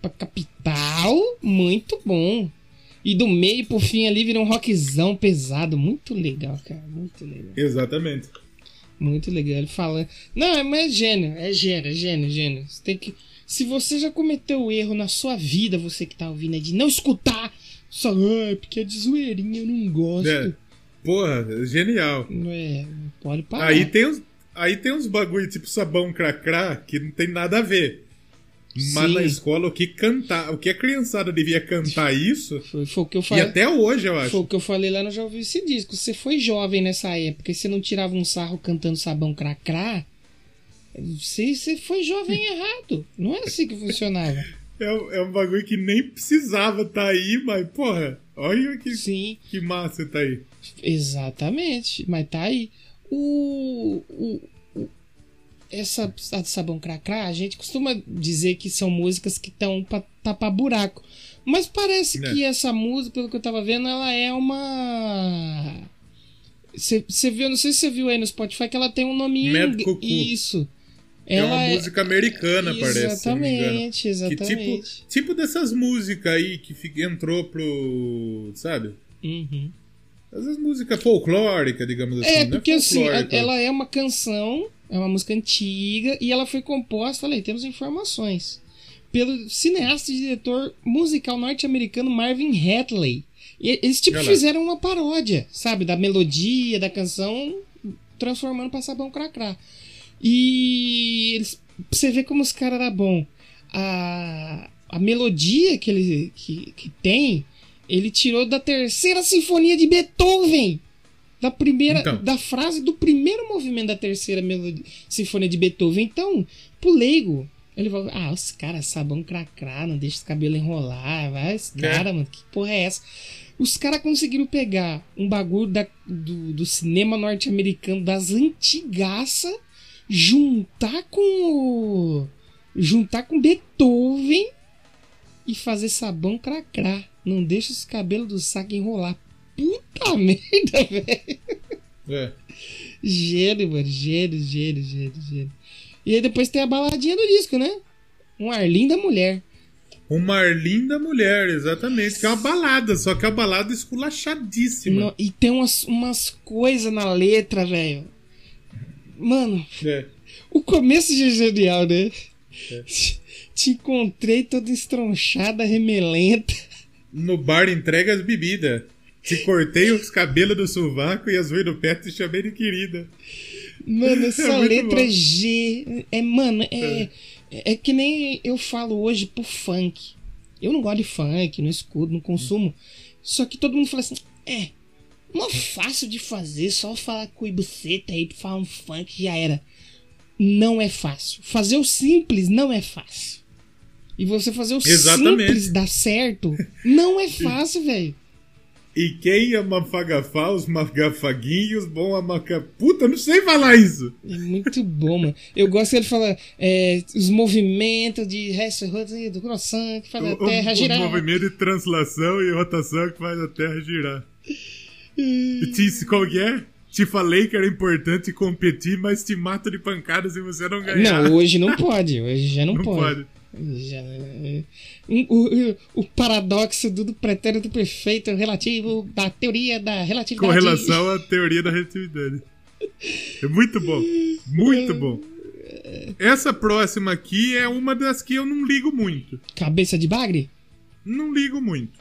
pra capital, muito bom. E do meio pro fim ali vira um rockzão pesado, muito legal, cara, muito legal. Exatamente. Muito legal. Ele fala. Não, mas é gênio, é gênio, é gênio, gênio. Você tem que. Se você já cometeu o erro na sua vida, você que tá ouvindo, é de não escutar, só, ah, porque é de zoeirinha, eu não gosto. É. Porra, genial. Não é, pode parar. Aí tem uns, aí tem uns bagulho tipo sabão cracrá que não tem nada a ver. Mas Sim. na escola o que cantar, o que a criançada devia cantar isso, Foi, foi o que eu e falei. até hoje eu Foi acho. o que eu falei lá no Já Ouvi Esse Disco. Você foi jovem nessa época e você não tirava um sarro cantando sabão cracrá. Você, você foi jovem errado. Não é assim que funcionava. É, um- é um bagulho que nem precisava estar aí, mas porra, olha que, Sim, que massa tá aí. exatamente. Mas tá aí. O- essa de sabão cracrá, a gente costuma dizer que são músicas que estão pra tapar buraco. Mas parece É. que essa música, pelo que eu tava vendo, ela é uma. Você viu, não sei se você viu aí no Spotify que ela tem um nominho. Mad Cuckoo. Isso. é Ela uma é- música americana, parece. me engano. Exatamente, Que exatamente. tipo, tipo dessas músicas aí que entrou pro. Sabe? Uhum. Essas músicas folclóricas, digamos assim. É, né? porque assim, ela é uma canção, é uma música antiga, e ela foi composta, olha aí, temos informações, pelo cineasta e diretor musical norte-americano Marvin Hatley. E eles tipo Olha fizeram uma paródia, sabe, da melodia da canção, transformando pra sabão cracrá. E eles, você ver como os caras eram bom. A, a melodia que ele que, que tem, ele tirou da terceira sinfonia de Beethoven da primeira Então. da frase do primeiro movimento da terceira melodia, sinfonia de Beethoven. Então, pro leigo, ele vai, ah, os caras sabão cracrá, não deixa os cabelos enrolar, vai, os É. caras, mano, que porra é essa? Os caras conseguiram pegar um bagulho da- do, do cinema norte-americano das antigaça, juntar com o, juntar com Beethoven e fazer sabão cracrá. Não deixa os cabelos do saco enrolar. Puta merda, velho. É. Gênio, mano. Gênio, gênio, gênio, gênio. E aí depois tem a baladinha do disco, né? Um ar linda mulher. Uma linda mulher, exatamente. Que é uma balada, só que é uma balada esculachadíssima. No- e tem umas, umas coisas na letra, velho. Mano, É. o começo já é genial, né? É. Te encontrei toda estronchada, remelenta. No bar entrega as bebidas. Te cortei os cabelos do sovaco e as unhas do pé te chamei de querida. Mano, essa É letra bom. é G. É, mano, é, é que nem eu falo hoje pro funk. Eu não gosto de funk, não escuto, não consumo. Só que todo mundo fala assim: é, é fácil de fazer, só falar com o buceta aí pra falar um funk já era. Não é fácil. Fazer o simples não é fácil. E você fazer o Exatamente. simples dar certo não é fácil, velho. E quem ama fagafá, os magafaguinhos, bom amaca... Puta, não sei falar isso. É muito bom, mano. Eu gosto que ele fala é, os movimentos de do coração que faz a terra o girar. movimento de translação e rotação que faz a Terra girar. E te, que é? Te falei que era importante competir, mas te mato de pancada se você não ganhar. Não, hoje não pode. Hoje já não, Não pode. pode. Já, é, um- o, o- o paradoxo do, do pretérito perfeito relativo da teoria da relatividade. Com relação à teoria da relatividade. É muito bom. Muito bom. Essa próxima aqui é uma das que eu não ligo muito. Cabeça de bagre? Não ligo muito.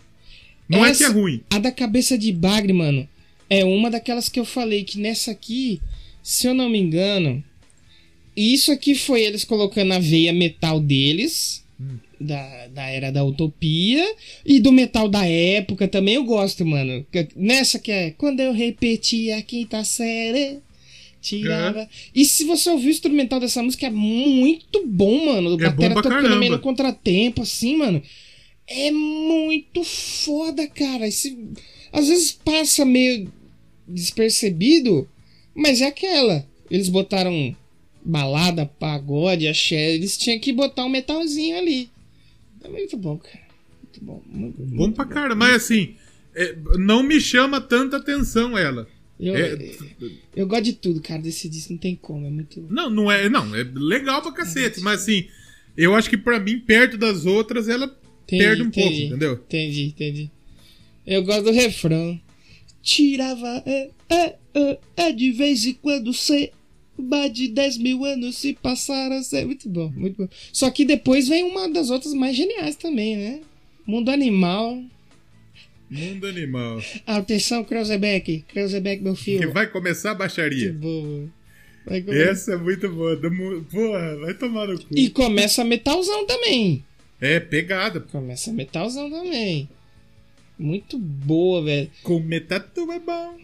Não é que é Essa- ruim. A da cabeça de bagre, mano, é uma daquelas que eu falei que nessa aqui, se eu não me engano, isso aqui foi eles colocando a veia metal deles, da, da era da utopia, e do metal da época também eu gosto, mano. Nessa que é quando eu repeti a quinta série. Tirava. E se você ouvir o instrumental dessa música, é muito bom, mano. O É batera tocando caramba. meio no contratempo, assim, mano. É muito foda, cara. Esse, às vezes passa meio despercebido, mas é aquela. Eles botaram balada, pagode, axé. Eles tinham que botar um metalzinho ali. É muito bom, cara. Muito bom. Muito, Bom pra cara. Mas assim, é, não me chama tanta atenção ela. Eu, É- eu gosto de tudo, cara. Desse disco não tem como. É muito. Não, não é. Não, é legal pra cacete. Mas assim, eu acho que pra mim, perto das outras, ela Entendi, perde um pouco, entendi. entendeu? Entendi, entendi. Eu gosto do refrão. Tirava, é, é, é, é de vez em quando cê. De 10 mil anos se passaram. É muito bom, muito bom. Só que depois vem uma das outras mais geniais também, né? Mundo Animal. Mundo animal. Atenção, Krausebeck. Krausebeck, meu Que filho. vai começar a Que baixaria. boa. Vai começar. Essa é muito boa. Porra, vai tomar no cu. E começa metalzão também. É, pegada. Começa metalzão também. Muito boa, velho. Comer tatu é bom.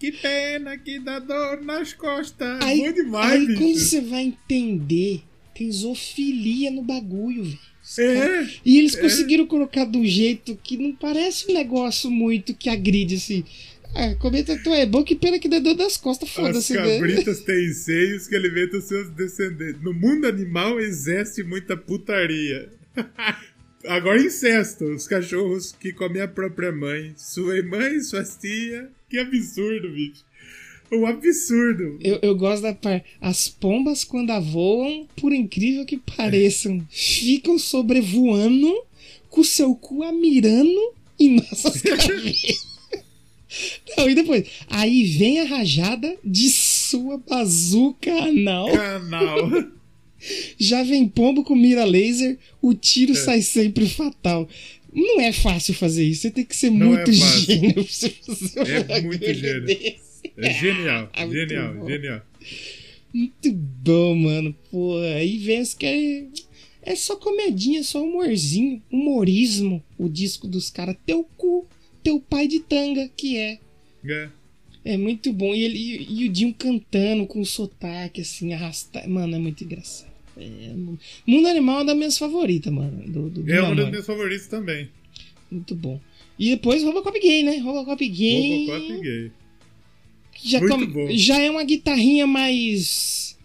Que pena que dá dor nas costas. Aí, bom demais, aí bicho. quando você vai entender, tem zoofilia no bagulho, velho. É. E eles conseguiram colocar de um jeito que não parece um negócio muito que agride, assim. Ah, comer tatu é bom, que pena que dá dor das costas, As foda-se, né? cabritas têm seios que alimentam seus descendentes. No mundo animal existe muita putaria. Agora incesto, os cachorros que comem a própria mãe, sua mãe, suas tia. Que absurdo, bicho. um absurdo. Eu, eu gosto da parte. As pombas, quando voam, por incrível que pareçam, ficam sobrevoando com o seu cu amirando em nossas cabeças. Não, e depois? Aí vem a rajada de sua bazuca anal. Canal. Já vem pombo com mira laser, o tiro É. sai sempre fatal. Não é fácil fazer isso, você tem que ser Não muito é gênio pra você fazer É muito gênio. desse. É genial, Ah, muito genial, bom. genial. Muito bom, mano. Pô, aí vem que é, é só comedinha, só humorzinho, humorismo. O disco dos caras, teu cu, teu pai de tanga, que é. É. É muito bom. E, ele, e, e o Dinho cantando com sotaque, assim, arrastar. Mano, é muito engraçado. É, Mundo Animal é uma das minhas favoritas, mano. Do, do, do É uma das minhas favoritas também. Muito bom. E depois Robocop Gay, né? Robocop Gay. Robocop gay. já, bom. já é uma guitarrinha mais.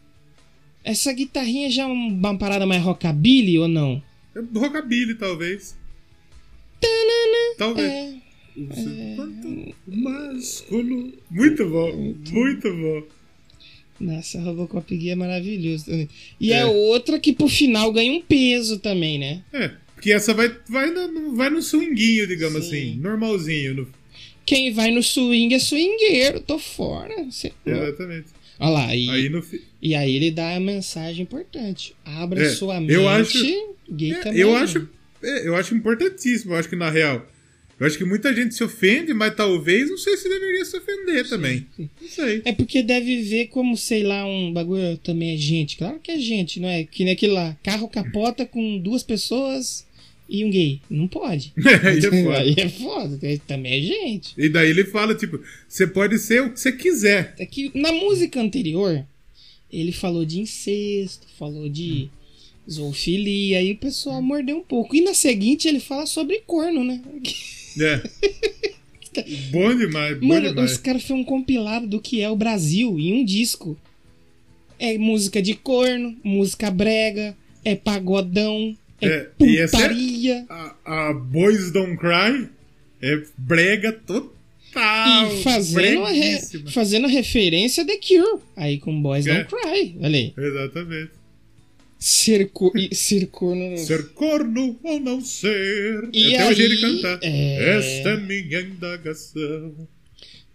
Essa guitarrinha já é uma parada mais rockabilly ou não? É Rockabilly, talvez. Talvez. É. Másculo. Muito bom, muito bom. Nossa, Robocop Gay é maravilhoso. também. E é. É. outra que pro final ganha um peso também, né? É, porque essa vai, vai, no, vai no swinguinho, digamos Sim. assim. Normalzinho. No, Quem vai no swing é swingueiro, tô fora. Cê- exatamente. Olha lá, e Aí fi- e aí ele dá a mensagem importante. Abra É, sua eu mente. acho- gay É, também. eu acho. é, eu acho importantíssimo, eu acho que na real. Eu acho que muita gente se ofende, mas talvez não sei se deveria se ofender também. sim. Não sei. É porque deve ver como, sei lá, um bagulho também é gente. Claro que é gente, não é? Que nem aquele lá. Carro capota com duas pessoas e um gay. Não pode. Aí é foda. Aí é foda. Também é gente. E daí ele fala, tipo, você pode ser o que você quiser. É que na música anterior, ele falou de incesto, falou de zoofilia, aí o pessoal mordeu um pouco. E na seguinte ele fala sobre corno, né? É. bom demais, bom Mano, demais. os caras fez um compilado do que é o Brasil em um disco. É música de corno, música brega, é pagodão, é, É, é- putaria. A, a Boys Don't Cry é brega total. E fazendo, re- fazendo referência a The Cure. Aí com Boys É. Don't Cry. Olha aí. Exatamente. Ser, co ser corno. Ser corno ou não ser. E é até o jeito de aí, cantar. é- Esta é minha indagação.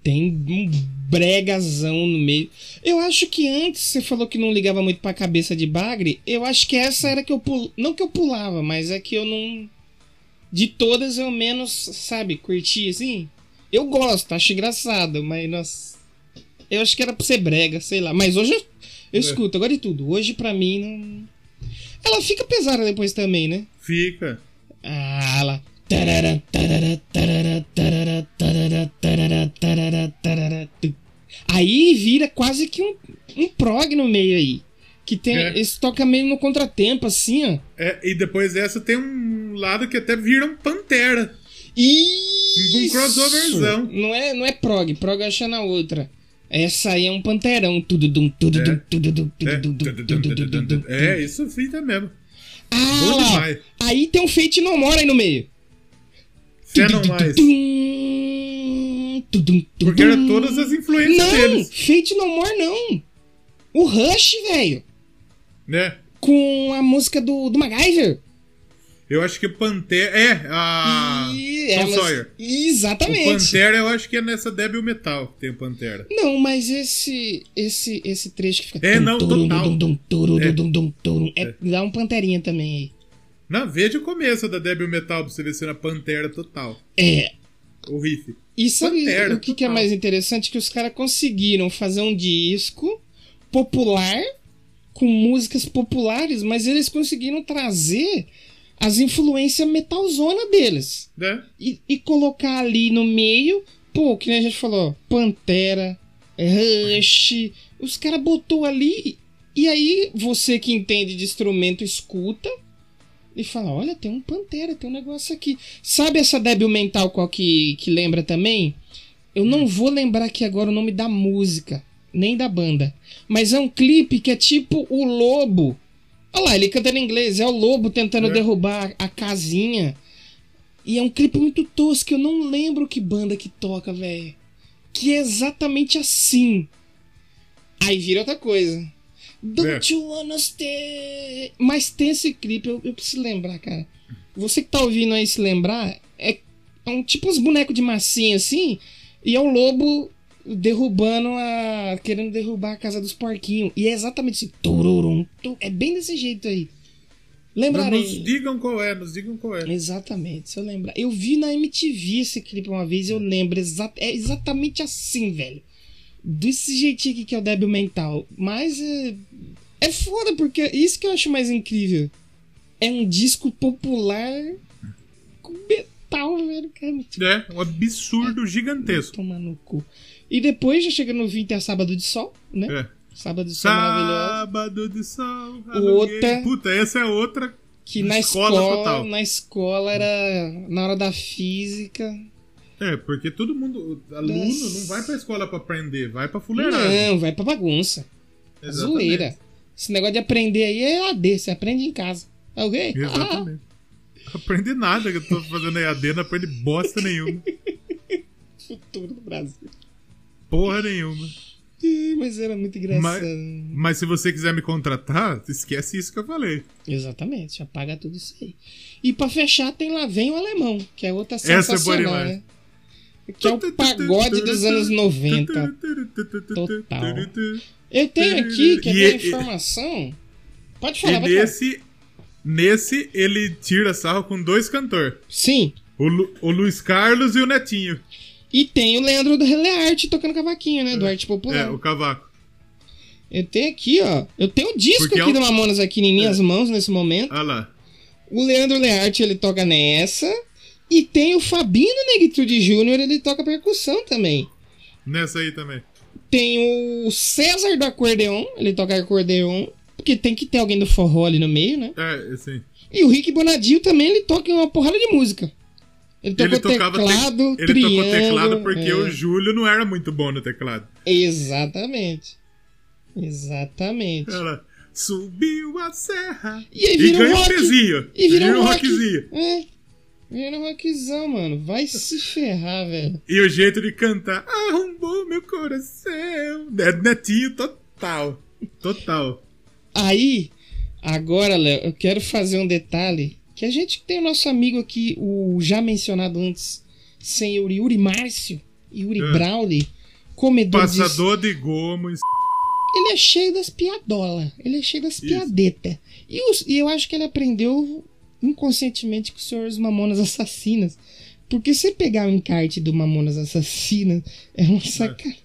Tem um bregazão no meio. Eu acho que antes você falou que não ligava muito pra cabeça de bagre. Eu acho que essa era que eu pul... Não que eu pulava, mas é que eu não. De todas eu menos, sabe, curti assim. Eu gosto, acho engraçado, mas nossa. Eu acho que era pra ser brega, sei lá. Mas hoje eu é. escuto, agora de tudo. Hoje, pra mim, não. Ela fica pesada depois também, né? Fica. Ah, ela. Aí vira quase que um, um prog no meio aí. Que tem. É. Esse toca meio no contratempo, assim, ó. É, e depois dessa tem um lado que até vira um pantera. Isso! Um crossoverzão. Não é, não é prog, prog acha é na outra. Essa aí é um panterão. Tudo dum, tudo dum, tudo dum, tudo dum, é isso fica mesmo. Ah, lá. Aí tem um Fate No More aí no meio. Se não mais. Porque era todas as influências Não, deles. Fate No More não. O Rush, velho. Né? Com a música do, do MacGyver. Eu acho que Pantera. É, a. E- Tom é, mas- Sawyer. O Exatamente. Pantera eu acho que é nessa Debil Metal que tem o Pantera. Não, mas esse esse esse trecho que fica. É, não, total. É. turum. É, Dá um panterinha também aí. Não, veja o começo da Debil Metal pra você ver se era Pantera total. É. O riff. E sabe Pantera, o que, que é mais interessante? Que os caras conseguiram fazer um disco popular com músicas populares, mas eles conseguiram trazer as influências metalzona deles. Né? E, e colocar ali no meio, pô, que nem a gente falou, Pantera, Rush. Os caras botou ali. E aí, você que entende de instrumento, escuta e fala: olha, tem um Pantera, tem um negócio aqui. Sabe essa débil mental qual que, que lembra também? Eu não vou lembrar aqui agora o nome da música, nem da banda. Mas é um clipe que é tipo o lobo. Olha lá, ele cantando em inglês, é o lobo tentando É. derrubar a casinha. E é um clipe muito tosco, eu não lembro que banda que toca, velho. Que é exatamente assim. Aí vira outra coisa. Don't É. you wanna stay? Mas tem esse clipe, eu, eu preciso lembrar, cara. Você que tá ouvindo aí se lembrar, é, é um tipo uns bonecos de massinha assim, e é o lobo derrubando a. querendo derrubar a casa dos porquinhos. E é exatamente assim. Tururum, tu, é bem desse jeito aí. Nos Lembrarei. digam qual é, nos digam qual é. Exatamente, se eu lembrar. Eu vi na MTV esse clipe uma vez, eu lembro. Exa é exatamente assim, velho. Desse jeitinho aqui que é o débil mental. Mas é. É foda, porque isso que eu acho mais incrível. É um disco popular com metal, velho. Cara, É, um absurdo gigantesco. tomar no cu. E depois já chega no 20 é Sábado de Sol, né? É. Sábado de Sol maravilhoso. Sábado de sol. Outra-. Puta, essa é outra. Que na Escola escola, na escola era na hora da física. É, porque todo mundo. Aluno Nossa. não vai pra escola pra aprender, vai pra fuleiragem. Não, vai pra bagunça. Exatamente. Zoeira. Esse negócio de aprender aí é AD, você aprende em casa. Tá ok? Exatamente. Aprende nada que eu tô fazendo EAD, não aprende bosta nenhuma. Futuro do Brasil. Porra nenhuma. Mas era muito engraçado. Mas, mas se você quiser me contratar, esquece isso que eu falei. Exatamente, apaga tudo isso aí. E pra fechar tem lá Vem o Alemão, que é outra Essa é sensacional, né? Que é o pagode dos anos 90. Total. Eu tenho aqui, quer E ver a e- informação? Pode E falar, pode falar. nesse, nesse ele tira sarro com dois cantores. Sim. O, Lu- o Luiz Carlos e o Netinho. E tem o Leandro do Relearte tocando cavaquinho, né? Do Arte Popular. É, o cavaco. Eu tenho aqui, ó. Eu tenho o disco Porque é aqui um- do Mamonas aqui em minhas mãos nesse momento. Olha lá. O Leandro Learte, ele toca nessa. E tem o Fabinho Negritude Júnior, ele toca percussão também. Nessa aí também. Tem o César do acordeon, ele toca acordeon. Porque tem que ter alguém do forró ali no meio, né? É, assim. E o Rick Bonadio também, ele toca uma porrada de música. Ele tocou Ele tocava te- teclado, Ele triângulo, tocou teclado porque é. o Júlio não era muito bom no teclado. Exatamente. Exatamente. Ela subiu a serra. E aí E vira um ganhou um pezinho. E vira um rock. rockzinho. É. Vira um rockzão, mano. Vai se ferrar, velho. E o jeito de cantar arrombou meu coração. É netinho total. Total. Aí, agora, Léo, eu quero fazer um detalhe. Que a gente tem o nosso amigo aqui, o já mencionado antes, senhor Yuri Márcio, Yuri É. Brawley, comedor de... Passador de gomo. Ele é cheio das piadolas. Ele é cheio das Isso. piadetas. E, os- e eu acho que ele aprendeu inconscientemente com os senhores Mamonas Assassinas. Porque se pegar o encarte do Mamonas Assassinas, é uma sacanagem.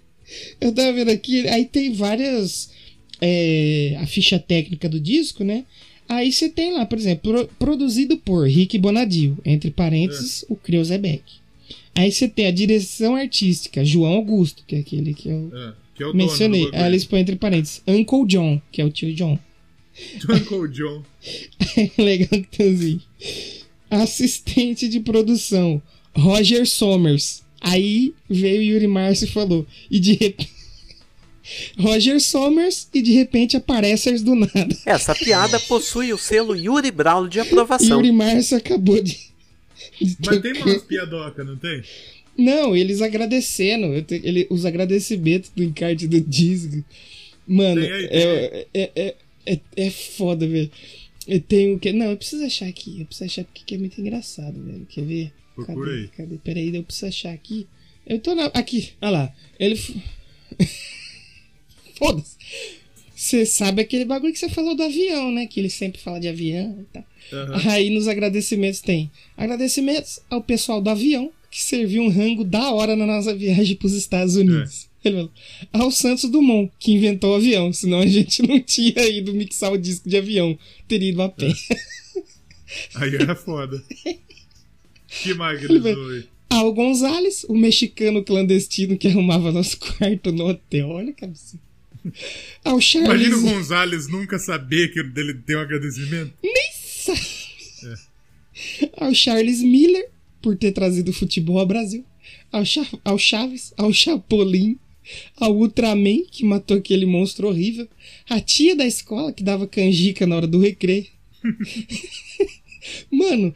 Eu tava vendo aqui, aí tem várias. é, a ficha técnica do disco, né? Aí você tem lá, por exemplo, pro- produzido por Rick Bonadio, entre parênteses, o Creuzebeck. Aí você tem a direção artística, João Augusto, que é aquele que eu É, que é mencionei. Aí eles põem entre parênteses, Uncle John, que é o tio John. Uncle John. Legal que tem assim. Assistente de produção, Roger Somers. Aí veio o Yuri Márcio e falou. E de repente. Roger Somers e de repente aparece do nada. Essa piada possui o selo Yuri Braulio de aprovação. Yuri Márcio acabou de. de Mas tem tocar. umas piadoca, não tem? Não, eles agradecendo. eu te- ele- os agradecimentos do encarte do disco. Mano, Tem aí, é, é, é, é, é foda, velho. Eu tenho que. Não, eu preciso achar aqui. Eu preciso achar porque é muito engraçado, velho. Quer ver? Procura Cadê? aí. Cadê? Peraí, eu preciso achar aqui. Eu tô na. Aqui, olha lá. Ele. Foda-se. Você sabe aquele bagulho que você falou do avião, né? Que ele sempre fala de avião e tal. Aham. Aí nos agradecimentos tem agradecimentos ao pessoal do avião que serviu um rango da hora na nossa viagem para os Estados Unidos. Ele falou, ao Santos Dumont, que inventou o avião, senão a gente não tinha ido mixar o disco de avião, teria ido a pé. Aí era foda. Que que zoam? Ao Gonzalez, o mexicano clandestino que arrumava nosso quarto no hotel. Olha, cabeça. Ao Charles. Imagina o Gonzalez nunca saber que dele tem um agradecimento. ao Charles Miller por ter trazido o futebol ao Brasil, ao, Cha ao Chaves, ao Chapolin, ao Ultraman que matou aquele monstro horrível, a tia da escola que dava canjica na hora do recreio. Mano,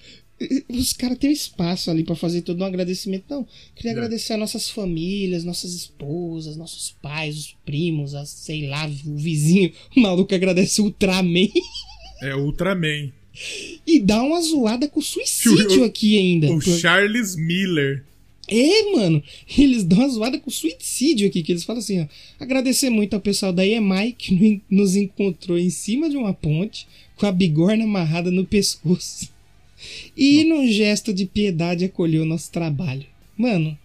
Os caras têm espaço ali pra fazer todo um agradecimento. Não, queria É. agradecer a nossas famílias, nossas esposas, nossos pais, os primos, as, sei lá, o vizinho. O maluco agradece o Ultraman É Ultraman. e dá uma zoada com suicídio O- aqui ainda. O Charles Miller. É, mano. Eles dão uma zoada com suicídio aqui, que eles falam assim, ó. Agradecer muito ao pessoal da EMAI que no- nos encontrou em cima de uma ponte, com a bigorna amarrada no pescoço. E num gesto de piedade acolheu nosso trabalho. Mano.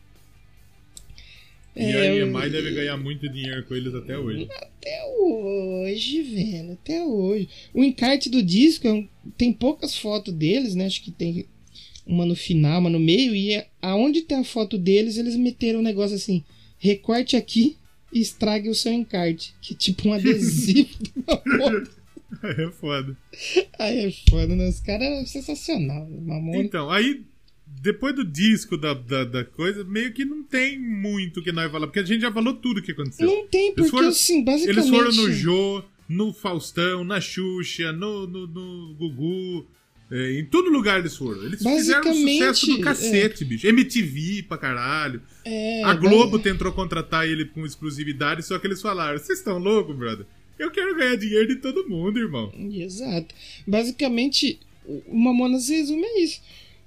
e é, a eu- EMI deve ganhar muito dinheiro com eles até hoje. Até hoje, velho, até hoje. O encarte do disco é tem poucas fotos deles, né? Acho que tem uma no final, uma no meio. E é- aonde tem a foto deles, eles meteram um negócio assim: recorte aqui e estrague o seu encarte. Que é tipo um adesivo de uma foto. É foda. Aí é foda, né? Os caras é sensacional. Mamona. Então, aí, depois do disco da, da, da coisa, meio que não tem muito que nós falar, porque a gente já falou tudo o que aconteceu. Não tem, Eles porque foram- assim, basicamente. Eles foram no Jô, no Faustão, na Xuxa, no, no, no Gugu. é, em todo lugar eles foram. Eles fizeram um sucesso do cacete, bicho. MTV pra caralho. É, a Globo tentou contratar ele com exclusividade, só que eles falaram: vocês estão loucos, brother? Eu quero ganhar dinheiro de todo mundo, irmão. Exato. Basicamente, o Mamonas resume é isso.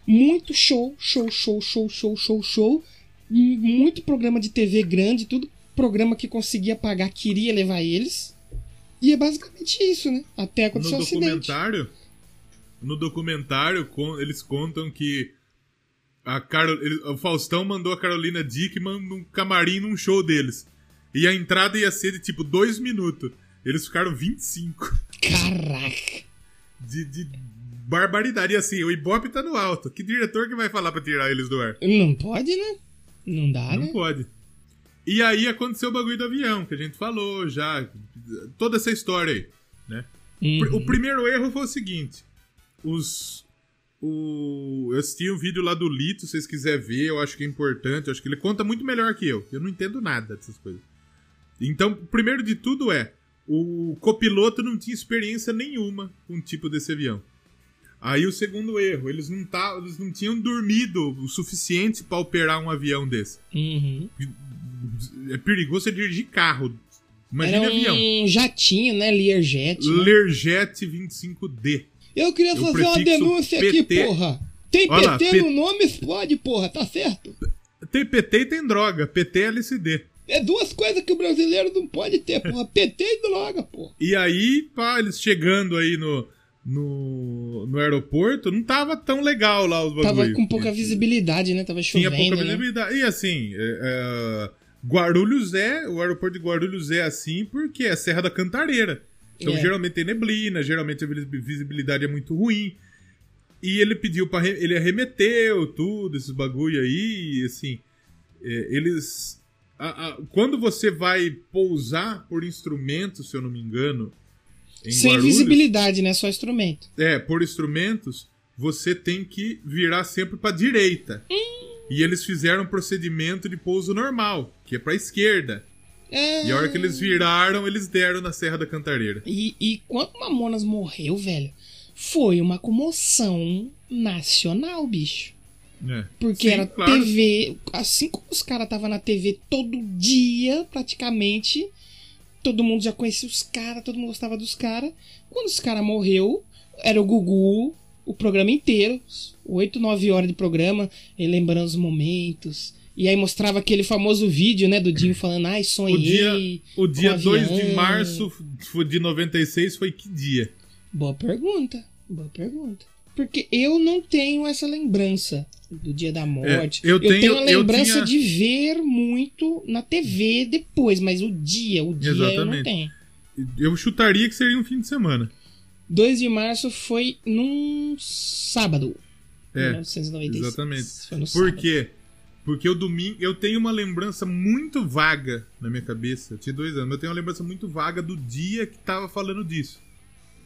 Muito show, show, show, show, show, show, show. Muito programa de TV grande, tudo programa que conseguia pagar queria levar eles. E é basicamente isso, né? Até acontecer No acidente. documentário, no documentário, eles contam que a Carol, o Faustão mandou a Carolina Dickman num camarim num show deles. E a entrada ia ser de tipo dois minutos. Eles ficaram 25 Caraca! de, de barbaridade. E assim, o Ibope tá no alto. Que diretor que vai falar pra tirar eles do ar? Não pode, né? Não dá, Não né? pode. E aí aconteceu o bagulho do avião, que a gente falou já. Toda essa história aí, né? Uhum. O primeiro erro foi o seguinte: os. O, eu assisti um vídeo lá do Lito, se vocês quiserem ver, eu acho que é importante. Eu acho que ele conta muito melhor que eu. Eu não entendo nada dessas coisas. Então, o primeiro de tudo é: o copiloto não tinha experiência nenhuma com o tipo desse avião. Aí o segundo erro, eles não, tá, eles não tinham dormido o suficiente para operar um avião desse. Uhum. É perigoso você dirigir carro. Imagina Era um avião. jatinho, né? Learjet. né? Learjet 25D. Eu queria o fazer uma denúncia aqui, PT. porra. Tem Olha lá, PT P- no nome, explode, porra, tá certo? Tem PT e tem droga. PT é LSD. É duas coisas que o brasileiro não pode ter, porra. PT e droga, porra. E aí, pá, eles chegando aí no, no, no aeroporto, não tava tão legal lá os bagulhos. Tava com pouca visibilidade, né? Tava Tinha chovendo, pouca né? visibilidade. E assim, é, é, Guarulhos é. O aeroporto de Guarulhos é assim porque é Serra da Cantareira. Então É. geralmente tem neblina, geralmente a vis- visibilidade é muito ruim. E ele pediu para ele arremeteu tudo, esses bagulho aí, e assim. é, eles. A- a- quando você vai pousar por instrumento, se eu não me engano. Em Sem Guarulhos, visibilidade, né? Só instrumento. é, por instrumentos, você tem que virar sempre pra direita. E eles fizeram um procedimento de pouso normal, que é pra esquerda. É... E a hora que eles viraram, eles deram na Serra da Cantareira. E, e quando o Mamonas morreu, velho, foi uma comoção nacional, bicho. É. Porque Sim, era claro. TV. Assim como os caras estavam na TV todo dia, praticamente. Todo mundo já conhecia os caras, todo mundo gostava dos caras. Quando os caras morreu, era o Gugu, o programa inteiro. 8, 9 horas de programa, ele lembrando os momentos. E aí mostrava aquele famoso vídeo, né, do Dinho falando, ai, O sonhei. dia, o dia com 2 de avião." março de 96 foi que dia? Boa pergunta. Boa pergunta. Porque eu não tenho essa lembrança do dia da morte. É, eu tenho- a eu lembrança tinha- de ver muito na TV depois, mas o dia, o dia eu não Exatamente. tenho. Eu chutaria que seria um fim de semana. 2 de março foi num sábado. É, 1996. exatamente. Foi no Por sábado. quê? Porque o domingo. Eu tenho uma lembrança muito vaga na minha cabeça. Eu tinha dois anos, mas eu tenho uma lembrança muito vaga do dia que tava falando disso.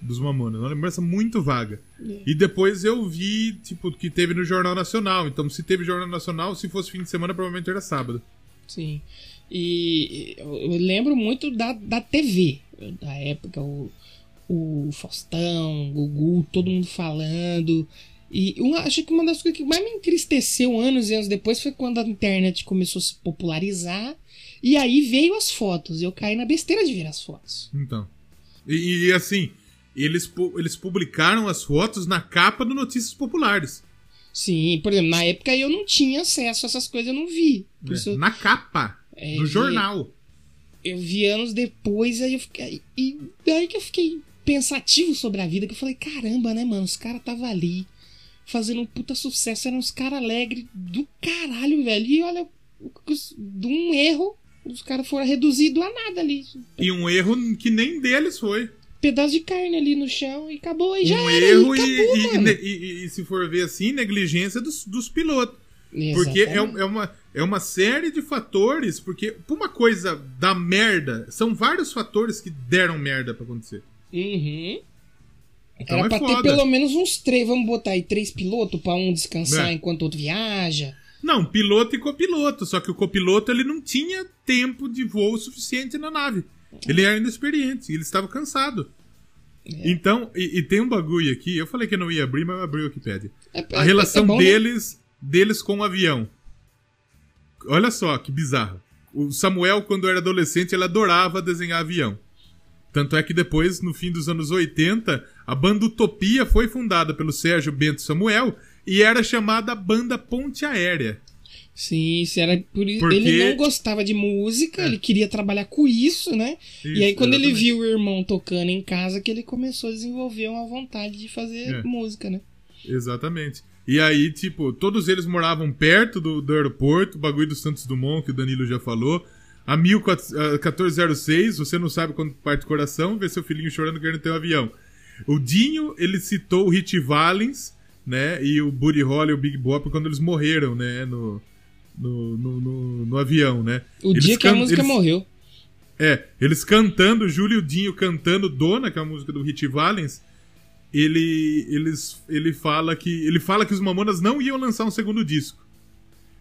Dos Mamonas. Uma lembrança muito vaga. É. E depois eu vi, tipo, que teve no Jornal Nacional. Então, se teve Jornal Nacional, se fosse fim de semana, provavelmente era sábado. Sim. E eu eu lembro muito da, da TV. Da época, o, o Faustão, o Gugu, todo mundo falando. E uma, acho que uma das coisas que mais me entristeceu anos e anos depois foi quando a internet começou a se popularizar. E aí veio as fotos. Eu caí na besteira de ver as fotos. Então. E, e, assim, eles, pu- eles publicaram as fotos na capa do Notícias Populares. Sim, por exemplo, na época eu não tinha acesso a essas coisas, eu não vi. Né? isso Na capa. É, no e- jornal. eu vi anos depois, aí eu fiquei. E daí que eu fiquei pensativo sobre a vida, que eu falei, caramba, né, mano? Os caras tava ali fazendo um puta sucesso, eram uns caras alegres do caralho, velho. E olha, de um erro, os caras foram reduzidos a nada ali. E um erro que nem deles foi. Pedaço de carne ali no chão e acabou. E já um era, erro e acabou, e- mano. e- e- se for ver assim, negligência dos, dos pilotos. Porque é, é uma, é uma série de fatores, porque pra uma coisa da merda, são vários fatores que deram merda pra acontecer. Uhum. Então Era é pra foda. ter pelo menos uns três, vamos botar aí três pilotos pra um descansar É. enquanto o outro viaja. Não, piloto e copiloto, só que o copiloto ele não tinha tempo de voo suficiente na nave. Ele era inexperiente, ele estava cansado. É. Então, e, e tem um bagulho aqui, eu falei que eu não ia abrir, mas eu abri o Wikipedia. É- A é- relação é né? deles, deles com o avião. Olha só que bizarro. O Samuel, quando era adolescente, ele adorava desenhar avião. Tanto é que depois, no fim dos anos 80, a banda Utopia foi fundada pelo Sérgio Bento Samuel e era chamada Banda Ponte Aérea. Sim, isso era por isso. Porque- Ele não gostava de música, É. ele queria trabalhar com isso, né? e Isso, aí, quando ele exatamente. viu o irmão tocando em casa, que ele começou a desenvolver uma vontade de fazer É. música, né? Exatamente. E aí, tipo, todos eles moravam perto do, do aeroporto, o bagulho do Santos Dumont, que o Danilo já falou. A 1406, você não sabe quando parte o coração, vê seu filhinho chorando querendo ter um avião. O Dinho, ele citou o Hit Valens, né, e o Buddy Holly e o Big Bop quando eles morreram, né, no, no, no, no- no avião, né. O Eles dia que a música eles- morreu. é, eles cantando, Júlio e Dinho cantando Dona, que é a música do Hit Valens, ele, eles, ele, fala que, ele fala que os Mamonas não iam lançar um segundo disco.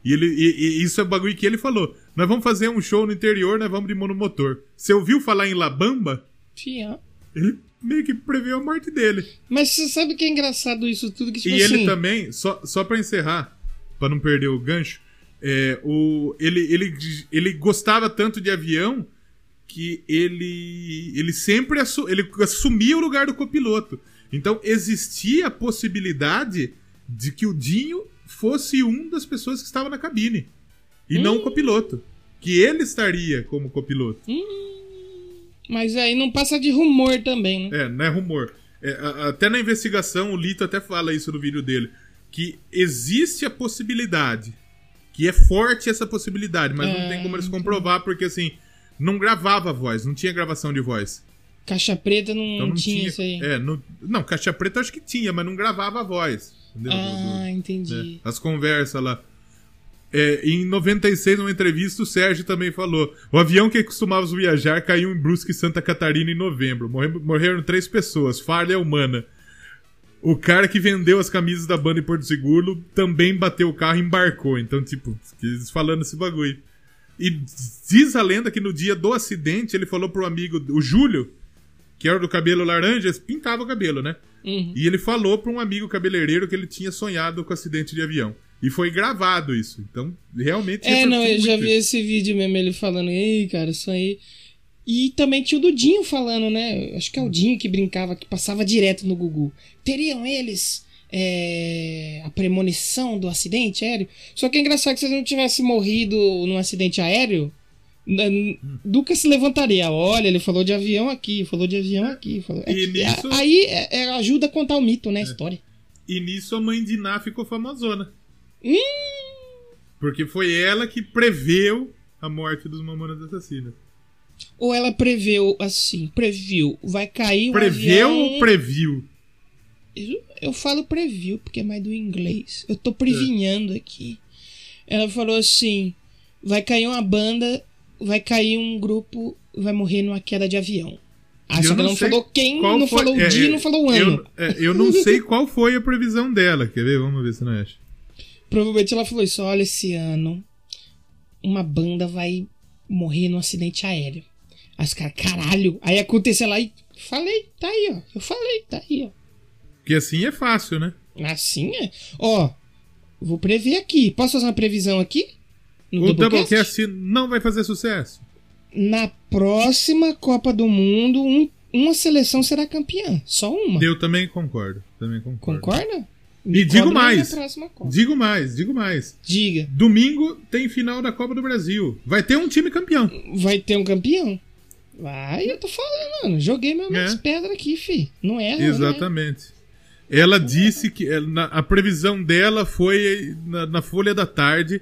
E, ele, e- e isso é bagulho que ele falou. Nós vamos fazer um show no interior, nós vamos de monomotor. Você ouviu falar em Labamba? Tinha. Ele meio que previu a morte dele. Mas você sabe que é engraçado isso tudo? Que, tipo e assim, ele também, só, só pra encerrar, pra não perder o gancho, é, o, ele, ele, ele gostava tanto de avião que ele, ele sempre assu- ele assumia o lugar do copiloto. Então existia a possibilidade de que o Dinho fosse um das pessoas que estava na cabine. E não o copiloto. Que ele estaria como copiloto. Mas aí não passa de rumor também, né? É, não é rumor. É, a- até na investigação, o Lito até fala isso no vídeo dele. Que existe a possibilidade. Que é forte essa possibilidade, mas não É, tem como eles comprovar, porque assim, não gravava voz, não tinha gravação de voz. Caixa preta não, Então não tinha, tinha. isso aí. É, não, não, caixa preta acho que tinha, mas não gravava a voz. Entendeu? Do- do- ah, entendi. né? As conversas lá. É, em 96, numa entrevista, o Sérgio também falou: o avião que costumávamos viajar caiu em Brusque, Santa Catarina, em novembro. Morreram, morreram três pessoas, falha humana. O cara que vendeu as camisas da banda em Porto Seguro também bateu o carro e embarcou. Então, tipo, eles falando esse bagulho. E diz a lenda que no dia do acidente ele falou pro amigo, o Júlio, que era do cabelo laranja, pintava o cabelo, né? Uhum. E ele falou para um amigo cabeleireiro que ele tinha sonhado com acidente de avião. E foi gravado isso. Então, realmente. É, não, eu já vi isso. esse vídeo mesmo, ele falando, ei, cara, aí. E também tinha o Dudinho falando, né? Acho que é o Dinho que brincava, que passava direto no Gugu. Teriam eles é, a premonição do acidente aéreo? Só que é engraçado que se eles não tivessem morrido num acidente aéreo, n- nunca se levantaria. Olha, ele falou de avião aqui, falou de avião aqui. Falou... É que- nisso- Aí é- é, ajuda a contar o mito, né? A história. E nisso a mãe de Iná ficou famosona. Hum. Porque foi ela que preveu a morte dos Mamonas Assassinas. Ou ela preveu assim, previu, vai cair um Preveu avião... ou previu? Eu, eu falo preview, porque é mais do inglês. Eu tô previnhando aqui. Ela falou assim: vai cair uma banda, vai cair um grupo, vai morrer numa queda de avião. Ah, só que não ela não falou quem, não foi- falou o é, dia, é, não falou o ano. Eu, é, eu não sei qual foi a previsão dela. Quer ver? Vamos ver se não acha. Provavelmente ela falou isso: olha, esse ano uma banda vai morrer num acidente aéreo. Aí os caras, caralho. Aí aconteceu lá e falei, tá aí, ó. Eu falei, tá aí, ó. Porque assim é fácil, né? Assim é. Ó, vou prever aqui. Posso fazer uma previsão aqui? No O Doublecast? Doublecast não vai fazer sucesso. Na próxima Copa do Mundo, um- uma seleção será campeã. Só uma. Eu também concordo. Também concordo. Concorda? E digo mais. Digo mais, digo mais. Diga. Domingo tem final da Copa do Brasil. Vai ter um time campeão. Vai ter um campeão? Vai, eu tô falando, mano. Joguei minhas É. pedras aqui, fi. Não é? Exatamente. Ela disse que na- a previsão dela foi na, na Folha da Tarde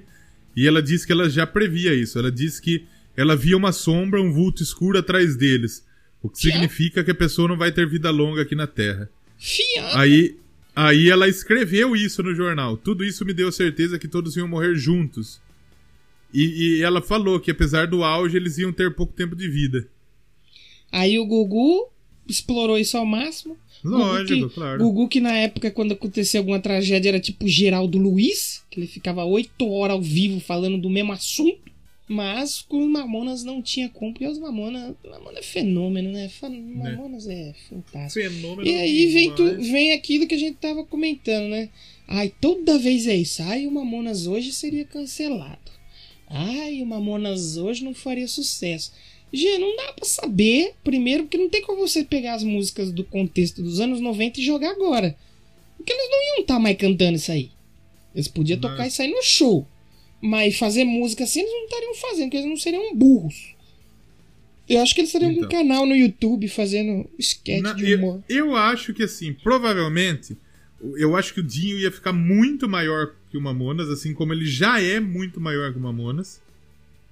e ela disse que ela já previa isso. Ela disse que ela via uma sombra, um vulto escuro atrás deles. O que Que é? significa que a pessoa não vai ter vida longa aqui na Terra. Fiado. Aí, aí ela escreveu isso no jornal. Tudo isso me deu certeza que todos iam morrer juntos. E, e ela falou que apesar do auge, eles iam ter pouco tempo de vida. Aí o Gugu explorou isso ao máximo. Lógico, Gugu que, claro. Gugu que na época, quando acontecia alguma tragédia, era tipo Geraldo Luiz, que ele ficava oito horas ao vivo falando do mesmo assunto. Mas com os Mamonas não tinha como, porque os Mamonas. Mamona é fenômeno, né? Fa- Mamonas é fantástico. Fenômeno E aí vem, tu, vem aquilo que a gente tava comentando, né? Ai, toda vez é isso. Ai, o Mamonas hoje seria cancelado. Ai, o Mamonas hoje não faria sucesso. Gente, não dá pra saber, primeiro, porque não tem como você pegar as músicas do contexto dos anos 90 e jogar agora. Porque eles não iam estar mais cantando isso aí. Eles podiam Não. tocar isso aí no show. Mas fazer música assim eles não estariam fazendo, porque eles não seriam burros. Eu acho que eles teriam Então. um canal no YouTube fazendo sketch Na- de humor. eu, eu acho que assim, provavelmente, eu acho que o Dinho ia ficar muito maior que o Mamonas, assim como ele já é muito maior que o Mamonas.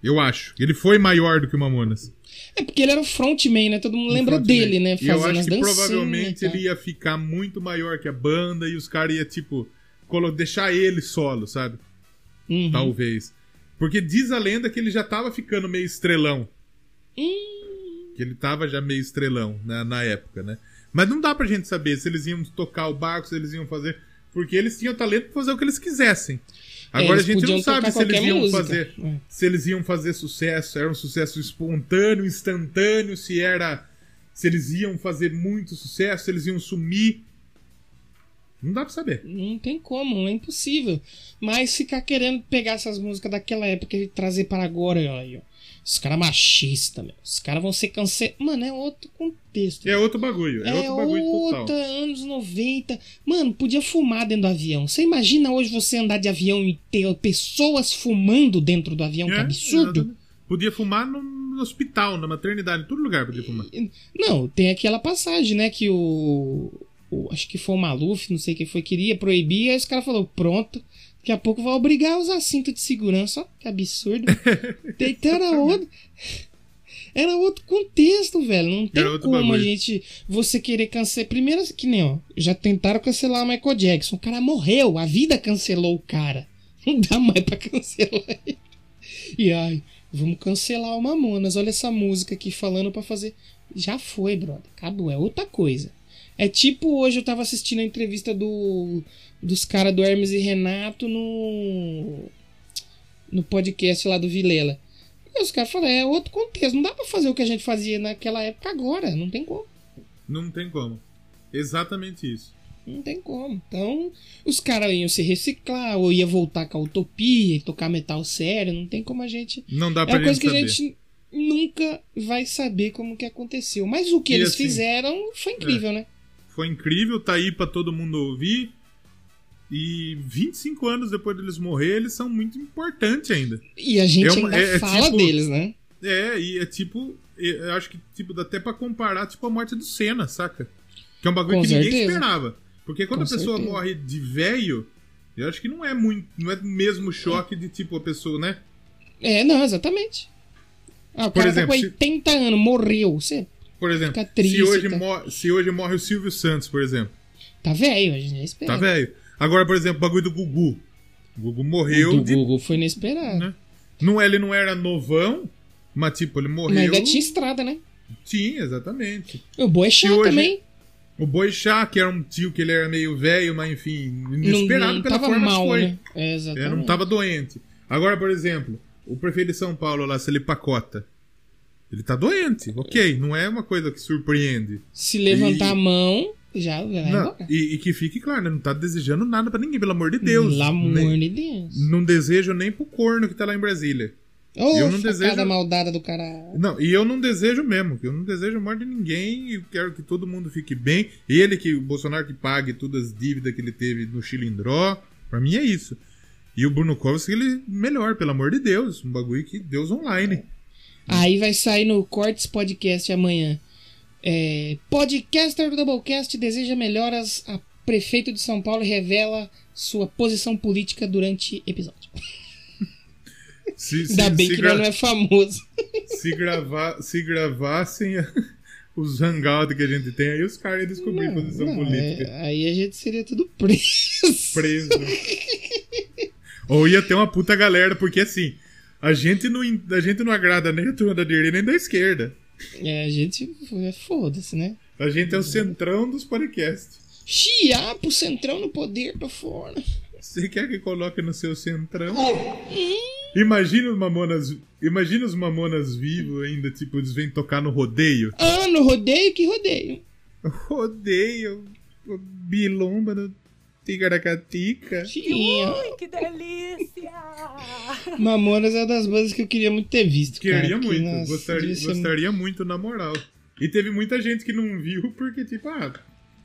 Eu acho. Ele foi maior do que o Mamonas. É porque ele era o frontman, né? Todo mundo lembra dele, né? E eu Fazendo acho que provavelmente ele ia ficar muito maior que a banda e os caras iam, tipo, deixar ele solo, sabe? Uhum. Talvez. Porque diz a lenda que ele já tava ficando meio estrelão. Hum, Que ele tava já meio estrelão na, na época, né? Mas não dá pra gente saber se eles iam tocar o barco, se eles iam fazer. Porque eles tinham talento pra fazer o que eles quisessem. Agora É, eles a gente não sabe se eles iam música. fazer. É. Se eles iam fazer sucesso, era um sucesso espontâneo, instantâneo, se era. Se eles iam fazer muito sucesso, se eles iam sumir. Não dá pra saber. Não tem como, é impossível. Mas ficar querendo pegar essas músicas daquela época e trazer para agora, aí, ó. Os caras machistas, meu. Os caras vão ser cancelados. Mano, é outro contexto. É outro bagulho. É, É outro bagulho outra, total. anos 90. Mano, podia fumar dentro do avião. Você imagina hoje você andar de avião e ter pessoas fumando dentro do avião? que É, absurdo. exatamente. Podia fumar no, no hospital, na maternidade, em todo lugar podia fumar. Não, tem aquela passagem, né? Que o. o- acho que foi o Maluf, não sei quem foi, queria proibir. Aí os caras falaram: pronto, daqui a pouco vai obrigar a usar cinto de segurança. Ó, que absurdo. então era outro. Era outro contexto, velho. Não tem como a bagulho. gente. Você querer cancelar. Primeiro, que nem, ó. Já tentaram cancelar o Michael Jackson. O cara morreu. A vida cancelou o cara. Não dá mais pra cancelar ele. E ai, vamos cancelar o Mamonas. Olha essa música aqui falando pra fazer. Já foi, brother. Acabou. É outra coisa. É tipo hoje eu tava assistindo a entrevista do dos caras do Hermes e Renato no no podcast lá do Vilela. E os caras falaram, é outro contexto. Não dá pra fazer o que a gente fazia naquela época agora. Não tem como. Não tem como. Exatamente isso. Não tem como. Então, os caras iam se reciclar, ou ia voltar com a utopia, e tocar metal sério. Não tem como a gente. Não dá É pra uma coisa que a gente nunca vai saber como que aconteceu. Mas o que E eles assim, fizeram foi incrível, né? Foi incrível, tá aí pra todo mundo ouvir. E 25 anos depois deles morrer, eles são muito importantes ainda. E a gente É uma- ainda é- é fala tipo- deles, né? É, e é tipo. Eu acho que tipo, dá até pra comparar tipo, a morte do Senna, saca? Que é um bagulho Com que ninguém certeza. esperava. Porque quando Com a pessoa certeza. morre de velho, eu acho que não é muito. Não é o mesmo choque de tipo a pessoa, né? É, não, exatamente. Ah, o Por cara exemplo, tá com se- 80 anos, morreu. Você Por exemplo, Fica triste, se, hoje tá? se hoje morre o Silvio Santos, por exemplo. tá velho, a gente já espera. Tá velho. Agora, por exemplo, o bagulho do Gugu. O Gugu morreu O do de. Google foi inesperado. né? Não, ele não era novão, mas tipo, ele morreu. Mas ainda tinha estrada, né? Sim, exatamente. O boi é chato hoje- também. O Boixá, que era um tio que ele era meio velho, mas enfim, inesperado não, não pela tava forma mal, que foi. né? É, Ele exatamente. não tava doente. Agora, por exemplo, o prefeito de São Paulo lá, se ele pacota. Ele tá doente, ok. Não é uma coisa que surpreende. Se levantar E- a mão, Já vai Não, embora. e, e que fique claro, né? Não tá desejando nada pra ninguém, pelo amor de Deus. Pelo amor Nem- de Deus. Não desejo nem pro corno que tá lá em Brasília. Ô, Eu não desejo- maldada do caralho. Não, e eu não desejo mesmo, eu não desejo morte de ninguém, eu quero que todo mundo fique bem. Ele que, o Bolsonaro que pague todas as dívidas que ele teve no Chilindró, pra mim é isso. E o Bruno Covas, que ele melhor, pelo amor de Deus, um bagulho que Deus online. Aí vai sair no Cortes Podcast amanhã. É, podcaster do Doublecast deseja melhoras a prefeito de São Paulo e revela sua posição política durante episódio. Se, Ainda se- bem se que gra- não é famoso. se, gravar, se gravassem a- os hangouts que a gente tem, aí os caras iam descobrir Não, posição não, política. é- aí a gente seria tudo preso. preso. Ou ia ter uma puta galera, porque assim, a gente não, a gente não agrada nem a turma da direita nem da esquerda. É, a gente. é, Foda-se, né? A gente é o centrão dos podcasts. Chiapo, centrão no poder, tô fora. Você quer que coloque no seu centrão? Imagina os mamonas. Imagina os mamonas vivos ainda, tipo, eles vêm tocar no rodeio. Ah, no rodeio que rodeio. Rodeio, bilomba no Ticaracatica. Tinha. Ui, que delícia! Mamonas é uma das bandas que eu queria muito ter visto. cara, Queria porque, muito, nossa, gostaria, ser gostaria muito, na moral. E teve muita gente que não viu porque, tipo, ah,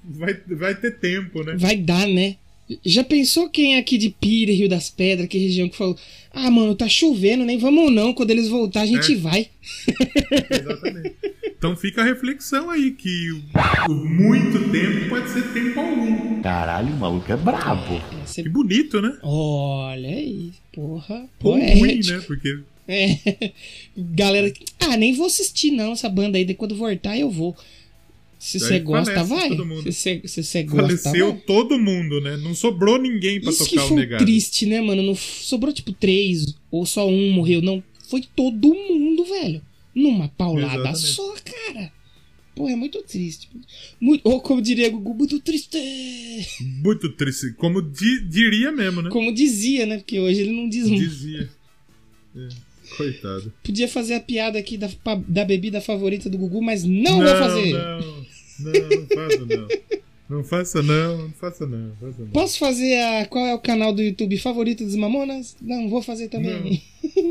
vai, vai ter tempo, né? Vai dar, né? Já pensou quem é aqui de Pira, Rio das Pedras, que região que falou: Ah, mano, tá chovendo, nem vamos não. Quando eles voltar, a gente É. vai. Exatamente. Então fica a reflexão aí, que muito tempo pode ser tempo algum. Caralho, o maluco é brabo. Você- Que bonito, né? Olha aí, porra. Ou ruim, né? Porque É. Galera, ah, nem vou assistir não essa banda aí, de quando voltar eu vou. Se você gosta, vai. Se você gosta, faleceu vai. todo mundo, né? Não sobrou ninguém pra Isso que tocar o foi negado. triste, né, mano? Não sobrou tipo três ou só um morreu, não. Foi todo mundo, velho. Numa paulada Exatamente. só, cara. Pô, é muito triste. Muito, ou como diria Gugu, muito triste. Muito triste. Como di- diria mesmo, né? Como dizia, né? Porque hoje ele não diz muito. Dizia. É, Coitado. Podia fazer a piada aqui da, da bebida favorita do Gugu, mas não, vou fazer. Não, não, não não. Não faça não, não faça não. não faça não. Posso fazer a. Qual é o canal do YouTube favorito dos Mamonas? Não, vou fazer também.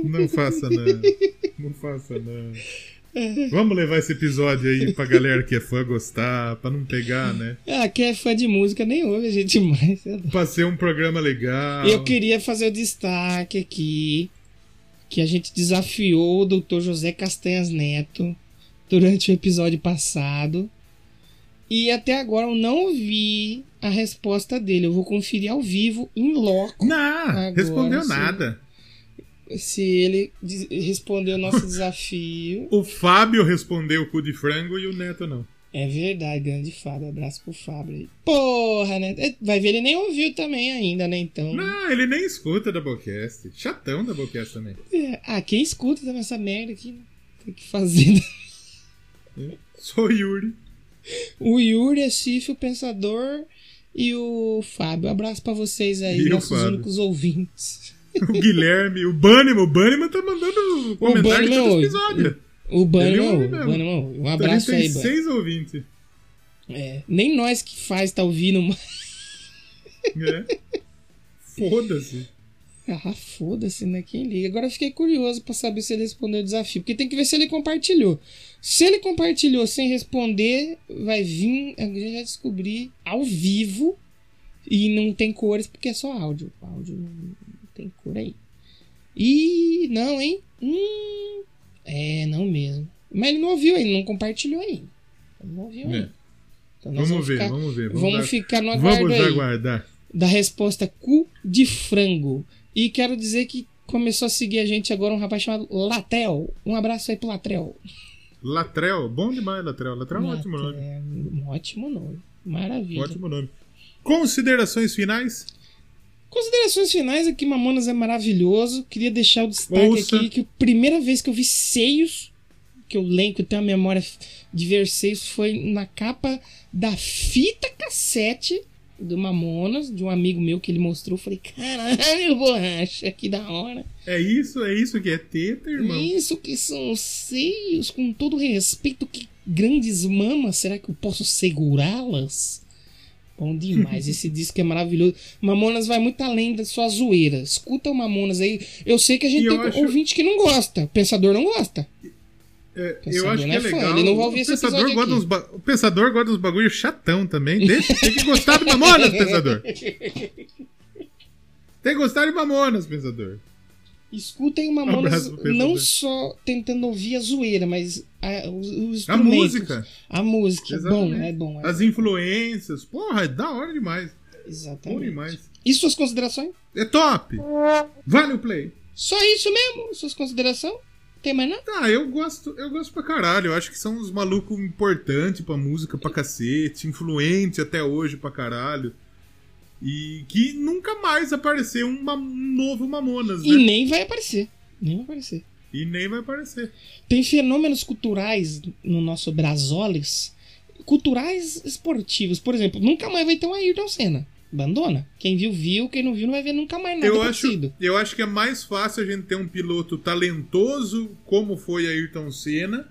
Não faça não. Não faça não. Vamos levar esse episódio aí pra galera que é fã gostar, pra não pegar, né? Ah, quem é fã de música nem ouve a gente mais. Pra ser um programa legal. Eu queria fazer o destaque aqui que a gente desafiou o Dr. José Castanhas Neto durante o episódio passado. E até agora eu não vi a resposta dele. Eu vou conferir ao vivo, em loco, Não, Agora respondeu sim. nada. se ele respondeu o nosso desafio. O Fábio respondeu o cu de frango e o Neto não. É verdade, grande Fábio. Abraço pro Fábio aí. Porra, né? É, Vai ver, ele nem ouviu também ainda, né? Então. Não, ele nem escuta Doublecast. Chatão Doublecast também. É, Ah, quem escuta também essa merda aqui, né? Tem que fazer. Sou o Yuri. O Yuri, a Cif, o Pensador e o Fábio. Abraço pra vocês aí, E nossos únicos ouvintes. O Guilherme, o Bunnyman. O Bunnyman tá mandando comentário Bunnyman todo ouve. episódio. O Ele ouve o um Então abraço tem aí, Bano. seis ouvintes. É, nem nós que faz tá ouvindo mais. É. Foda-se. Ah, foda-se, né? Quem liga? Agora eu fiquei curioso pra saber se ele respondeu o desafio. Porque tem que ver se ele compartilhou. Se ele compartilhou sem responder, vai vir. A gente vai descobrir ao vivo. E não tem cores porque é só áudio. Áudio não tem cor aí. E não, hein? Hum, é, não mesmo. Mas ele não ouviu ainda, não compartilhou ainda. Ele não ouviu É. ainda. Então nós Vamos ver, ficar- vamos ver. Vamos, dar- ficar no aguardo Vamos aguardar. da resposta cu de frango. E quero dizer que começou a seguir a gente agora um rapaz chamado Latel. Um abraço aí pro Latrel. Latrel, bom demais, Latrel. Latrel é um ótimo nome. É, um ótimo nome. Maravilha. Ótimo nome. Considerações finais? Considerações finais aqui, Mamonas é maravilhoso. Queria deixar o destaque Ouça. aqui que a primeira vez que eu vi seios, que eu lembro que eu tenho a memória de ver seios, foi na capa da fita cassete do Mamonas, de um amigo meu que ele mostrou. Falei, caralho, borracha, que da hora. É isso, é isso que é teta, irmão. Isso que são os seios, com todo respeito, que grandes mamas, será que eu posso segurá-las? Bom demais. Esse disco é maravilhoso. Mamonas vai muito além da sua zoeira. Escuta o Mamonas aí. Eu sei que a gente E tem acho- ouvinte que não gosta. Pensador não gosta. É, eu acho que é é fã, legal. ele não vai ouvir o, esse pensador episódio gosta aqui. uns ba- o pensador gosta dos bagulho chatão também. Deixa, tem que gostar de Mamonas, pensador. Tem que gostar de Mamonas, pensador. Escutem o Um abraço Mamonas pensador. não só tentando ouvir a zoeira, mas a, os, os A música. A música. É bom, Exatamente. é bom. É As influências. Porra, é da hora demais. Bom Exatamente. demais. E suas considerações? É top. Vale o play. Só isso mesmo? Suas considerações? Tem mais nada? Ah, eu gosto, eu gosto pra caralho. Eu acho que são uns malucos importantes pra música pra cacete, influente até hoje pra caralho. E que nunca mais apareceu um, um novo Mamonas, E né? nem vai aparecer. Nem vai aparecer. E nem vai aparecer. Tem fenômenos culturais no nosso Brasolis, culturais esportivos. Por exemplo, nunca mais vai ter um Ayrton Senna. Abandona. Quem viu, viu. Quem não viu, não vai ver nunca mais nada Eu acho, eu acho que é mais fácil a gente ter um piloto talentoso como foi Ayrton Senna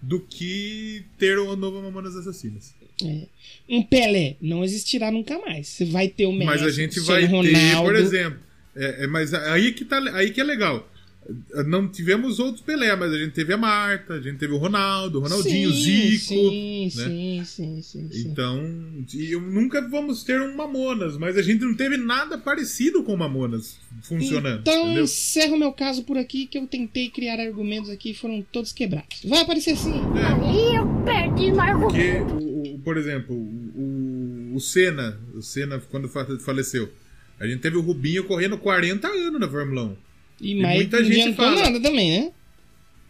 do que ter uma nova Mamonas Assassinas. Um Pelé não existirá nunca mais. Você vai ter o Messi, Mas a gente vai ter, Ronaldo. por exemplo. É, é, mas aí que, tá, aí que é legal. Não tivemos outros Pelé, mas a gente teve a Marta, a gente teve o Ronaldo, o Ronaldinho, o Sim, Zico. Sim, né? sim, sim, sim, sim. Então, e eu- nunca vamos ter um Mamonas, mas a gente não teve nada parecido com Mamonas funcionando. Então, entendeu? encerro meu caso por aqui, que eu tentei criar argumentos aqui e foram todos quebrados. Vai aparecer sim. Aí eu perdi no argumento. Porque, o, o- por exemplo, o, o, o Senna, o Senna, quando fa- faleceu, a gente teve o Rubinho correndo 40 anos na Fórmula 1. E mais muita não gente fala- nada também, né?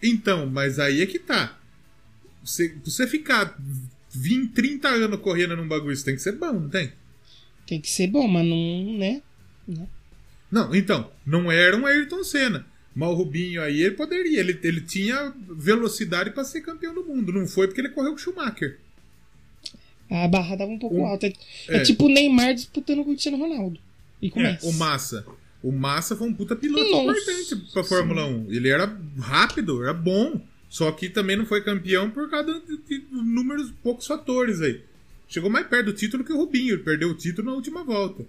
Então, mas aí é que tá. Você, você ficar 20, 30 anos correndo num bagulho, isso tem que ser bom, não tem? Tem que ser bom, mas não, né? Não, então, não era um Ayrton Senna. Mas o Rubinho aí, ele poderia. Ele, ele tinha velocidade pra ser campeão do mundo. Não foi porque ele correu com o Schumacher. A barra tava um pouco O- alta. É, é. tipo o Neymar disputando com o Cristiano Ronaldo. E É, começa. o Massa. O Massa foi um puta piloto importante pra Fórmula 1. Ele era rápido, era bom. Só que também não foi campeão por causa de, de números, poucos fatores aí. Chegou mais perto do título que o Rubinho. Ele perdeu o título na última volta.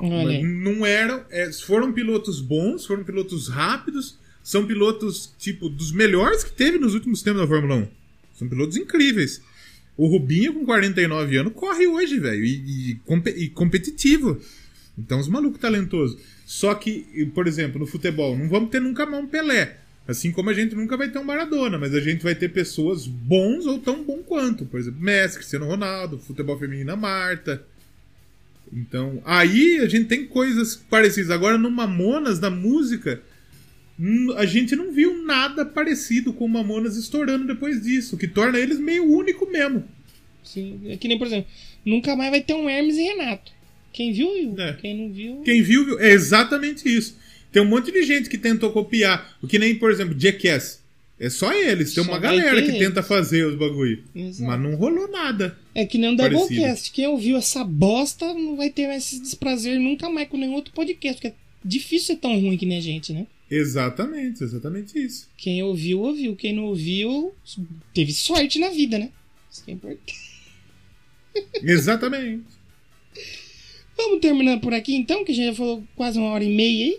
Mas não eram. é, foram pilotos bons, foram pilotos rápidos, são pilotos, tipo, dos melhores que teve nos últimos tempos da Fórmula 1. São pilotos incríveis. O Rubinho, com 49 anos, corre hoje, velho, e, e e competitivo. Então, os malucos talentosos. Só que, por exemplo, no futebol, não vamos ter nunca mais um Pelé. Assim como a gente nunca vai ter um Maradona, mas a gente vai ter pessoas bons ou tão bom quanto. Por exemplo, Messi, Cristiano Ronaldo, futebol feminino, Marta. Então, aí a gente tem coisas parecidas. Agora, no Mamonas, na música, a gente não viu nada parecido com o Mamonas estourando depois disso, que torna eles meio único mesmo. Sim, é que nem, por exemplo, nunca mais vai ter um Hermes e Renato. Quem viu, viu. É. Quem não viu. Quem viu, viu. É exatamente isso. Tem um monte de gente que tentou copiar. O que nem, por exemplo, Jackass. É só eles. Tem Só uma galera que eles. tenta fazer os bagulho. Exato. Mas não rolou nada. É que nem Parecido. Doublecast. Quem ouviu essa bosta não vai ter mais esse desprazer nunca mais com nenhum outro podcast. Porque é difícil ser tão ruim que nem a gente, né? Exatamente, exatamente isso. Quem ouviu, ouviu. Quem não ouviu, teve sorte na vida, né? Isso que é importante. Exatamente. Vamos terminando por aqui então, que a gente já falou quase uma hora e meia aí.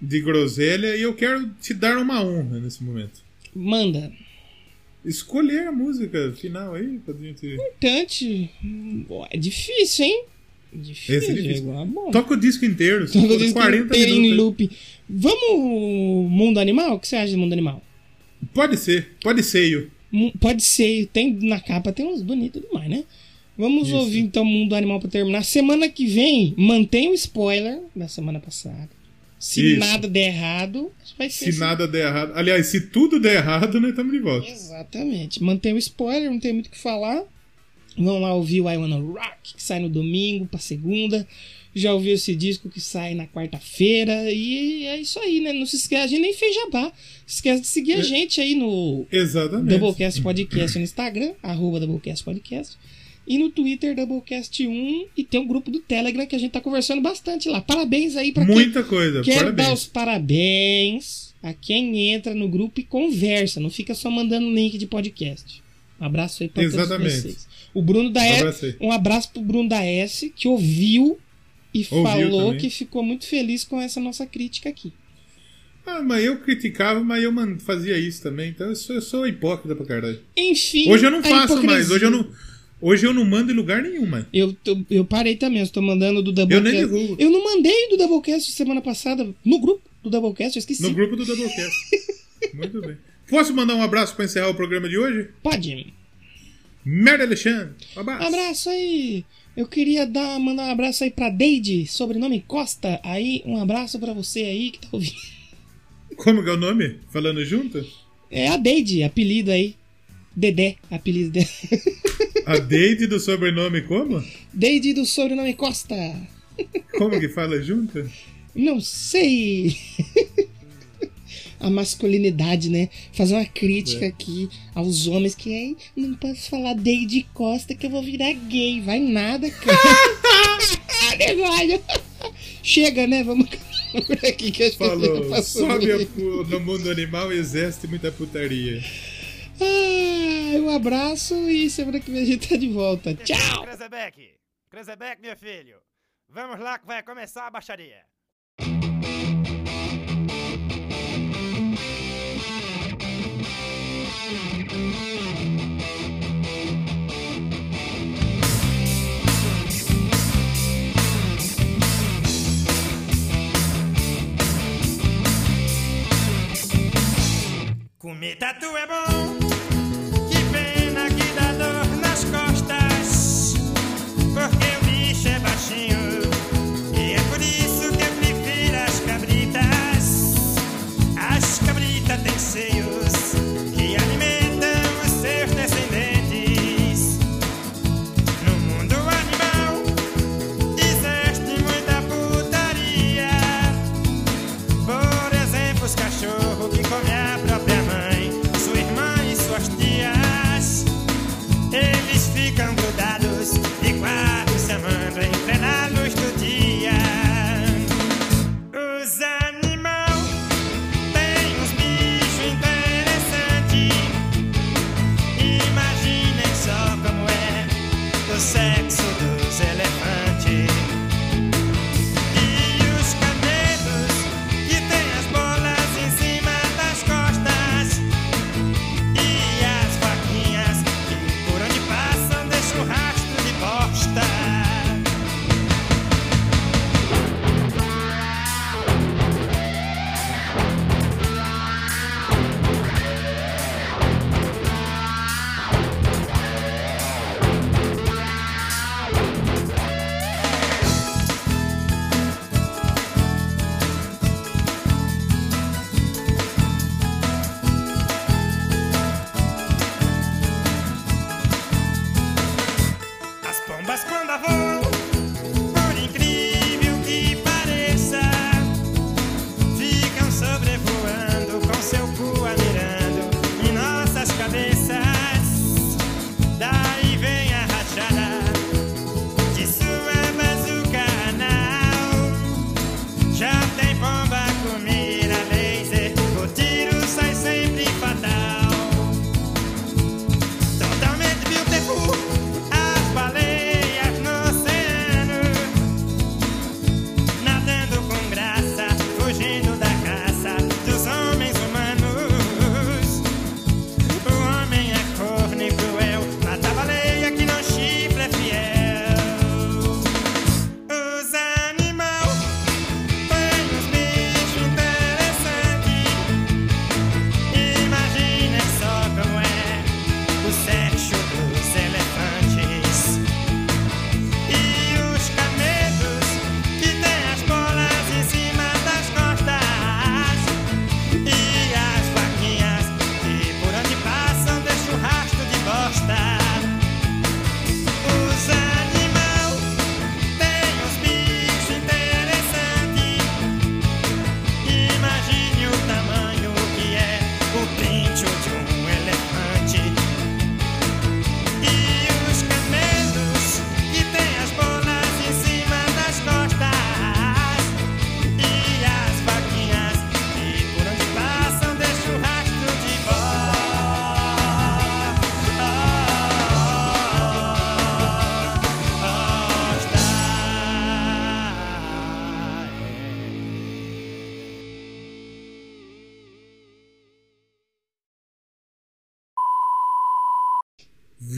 De groselha. E eu quero te dar uma honra nesse momento. Manda. Escolher a música final aí pra gente. Importante. É difícil, hein? Difícil. Esse é difícil. igual, bom. Toca o disco inteiro. Eu por disse que 40 inteiro em loop. Vamos mundo animal? O que você acha do mundo animal? Pode ser, pode ser. Mu- Pode ser, tem na capa tem uns bonitos demais, né? Vamos Isso. ouvir então Mundo Animal pra terminar. Semana que vem, mantém o spoiler da semana passada. Se Isso. nada der errado, vai ser Se assim. nada der errado. Aliás, se tudo der errado, nós estamos de volta. Exatamente. Mantém o spoiler, não tem muito o que falar. Vão lá ouvir o I Wanna Rock, que sai no domingo pra segunda. Já ouviu esse disco que sai na quarta-feira. E é isso aí, né? Não se esquece, a gente nem fez jabá. Se esquece de seguir a É. gente aí no Exatamente. Doublecast Podcast no Instagram, arroba Doublecast Podcast. E no Twitter, Doublecast1. E tem um grupo do Telegram que a gente tá conversando bastante lá. Parabéns aí pra quem Muita coisa. Quero dar Parabéns. os parabéns a quem entra no grupo e conversa. Não fica só mandando link de podcast. Um abraço aí pra Exatamente. todos vocês. O Bruno da S, um abraço pro Bruno da S, que ouviu e Ouviu falou também. que ficou muito feliz com essa nossa crítica aqui. Ah, mas eu criticava, mas eu fazia isso também. Então eu sou, eu sou hipócrita pra caralho. Enfim. Hoje eu não faço mais. Hoje eu não, hoje eu não mando em lugar nenhum, mais. Eu, tô- eu parei também, eu estou mandando do Doublecast. Eu nem divulgo. Eu não mandei do Doublecast semana passada no grupo do Doublecast, eu esqueci. No grupo do Doublecast. Muito bem. Posso mandar um abraço pra encerrar o programa de hoje? Pode. Merda Alexandre. Um abraço. Abraço aí. Eu queria dar, mandar um abraço aí pra Deide, sobrenome Costa. Aí, um abraço pra você aí que tá ouvindo. Como que é o nome? Falando junto? É a Deide, apelido aí. Dedé, apelido dela. A Deide do sobrenome como? Deide do sobrenome Costa. Como que fala junto? Não sei. A masculinidade, né? Fazer uma crítica É. aqui aos homens que aí não posso falar Deide Costa que eu vou virar gay. Vai nada, cara. Negócio. Chega, né? Vamos por aqui que a gente Falou. Sobe no mundo animal e muita putaria. Ah, um abraço e semana que vem a gente tá de volta. Tchau! Krezebeck. Krezebeck, meu filho. Vamos lá que vai começar a baixaria. Comer tatu é bom. Que é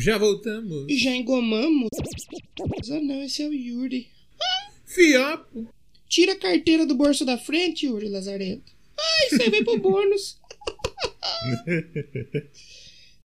Já voltamos. E já engomamos. Ah, não, esse é o Yuri. Fiapo. Tira a carteira do bolso da frente, Yuri Lazarento. Ai, isso aí vem pro bônus.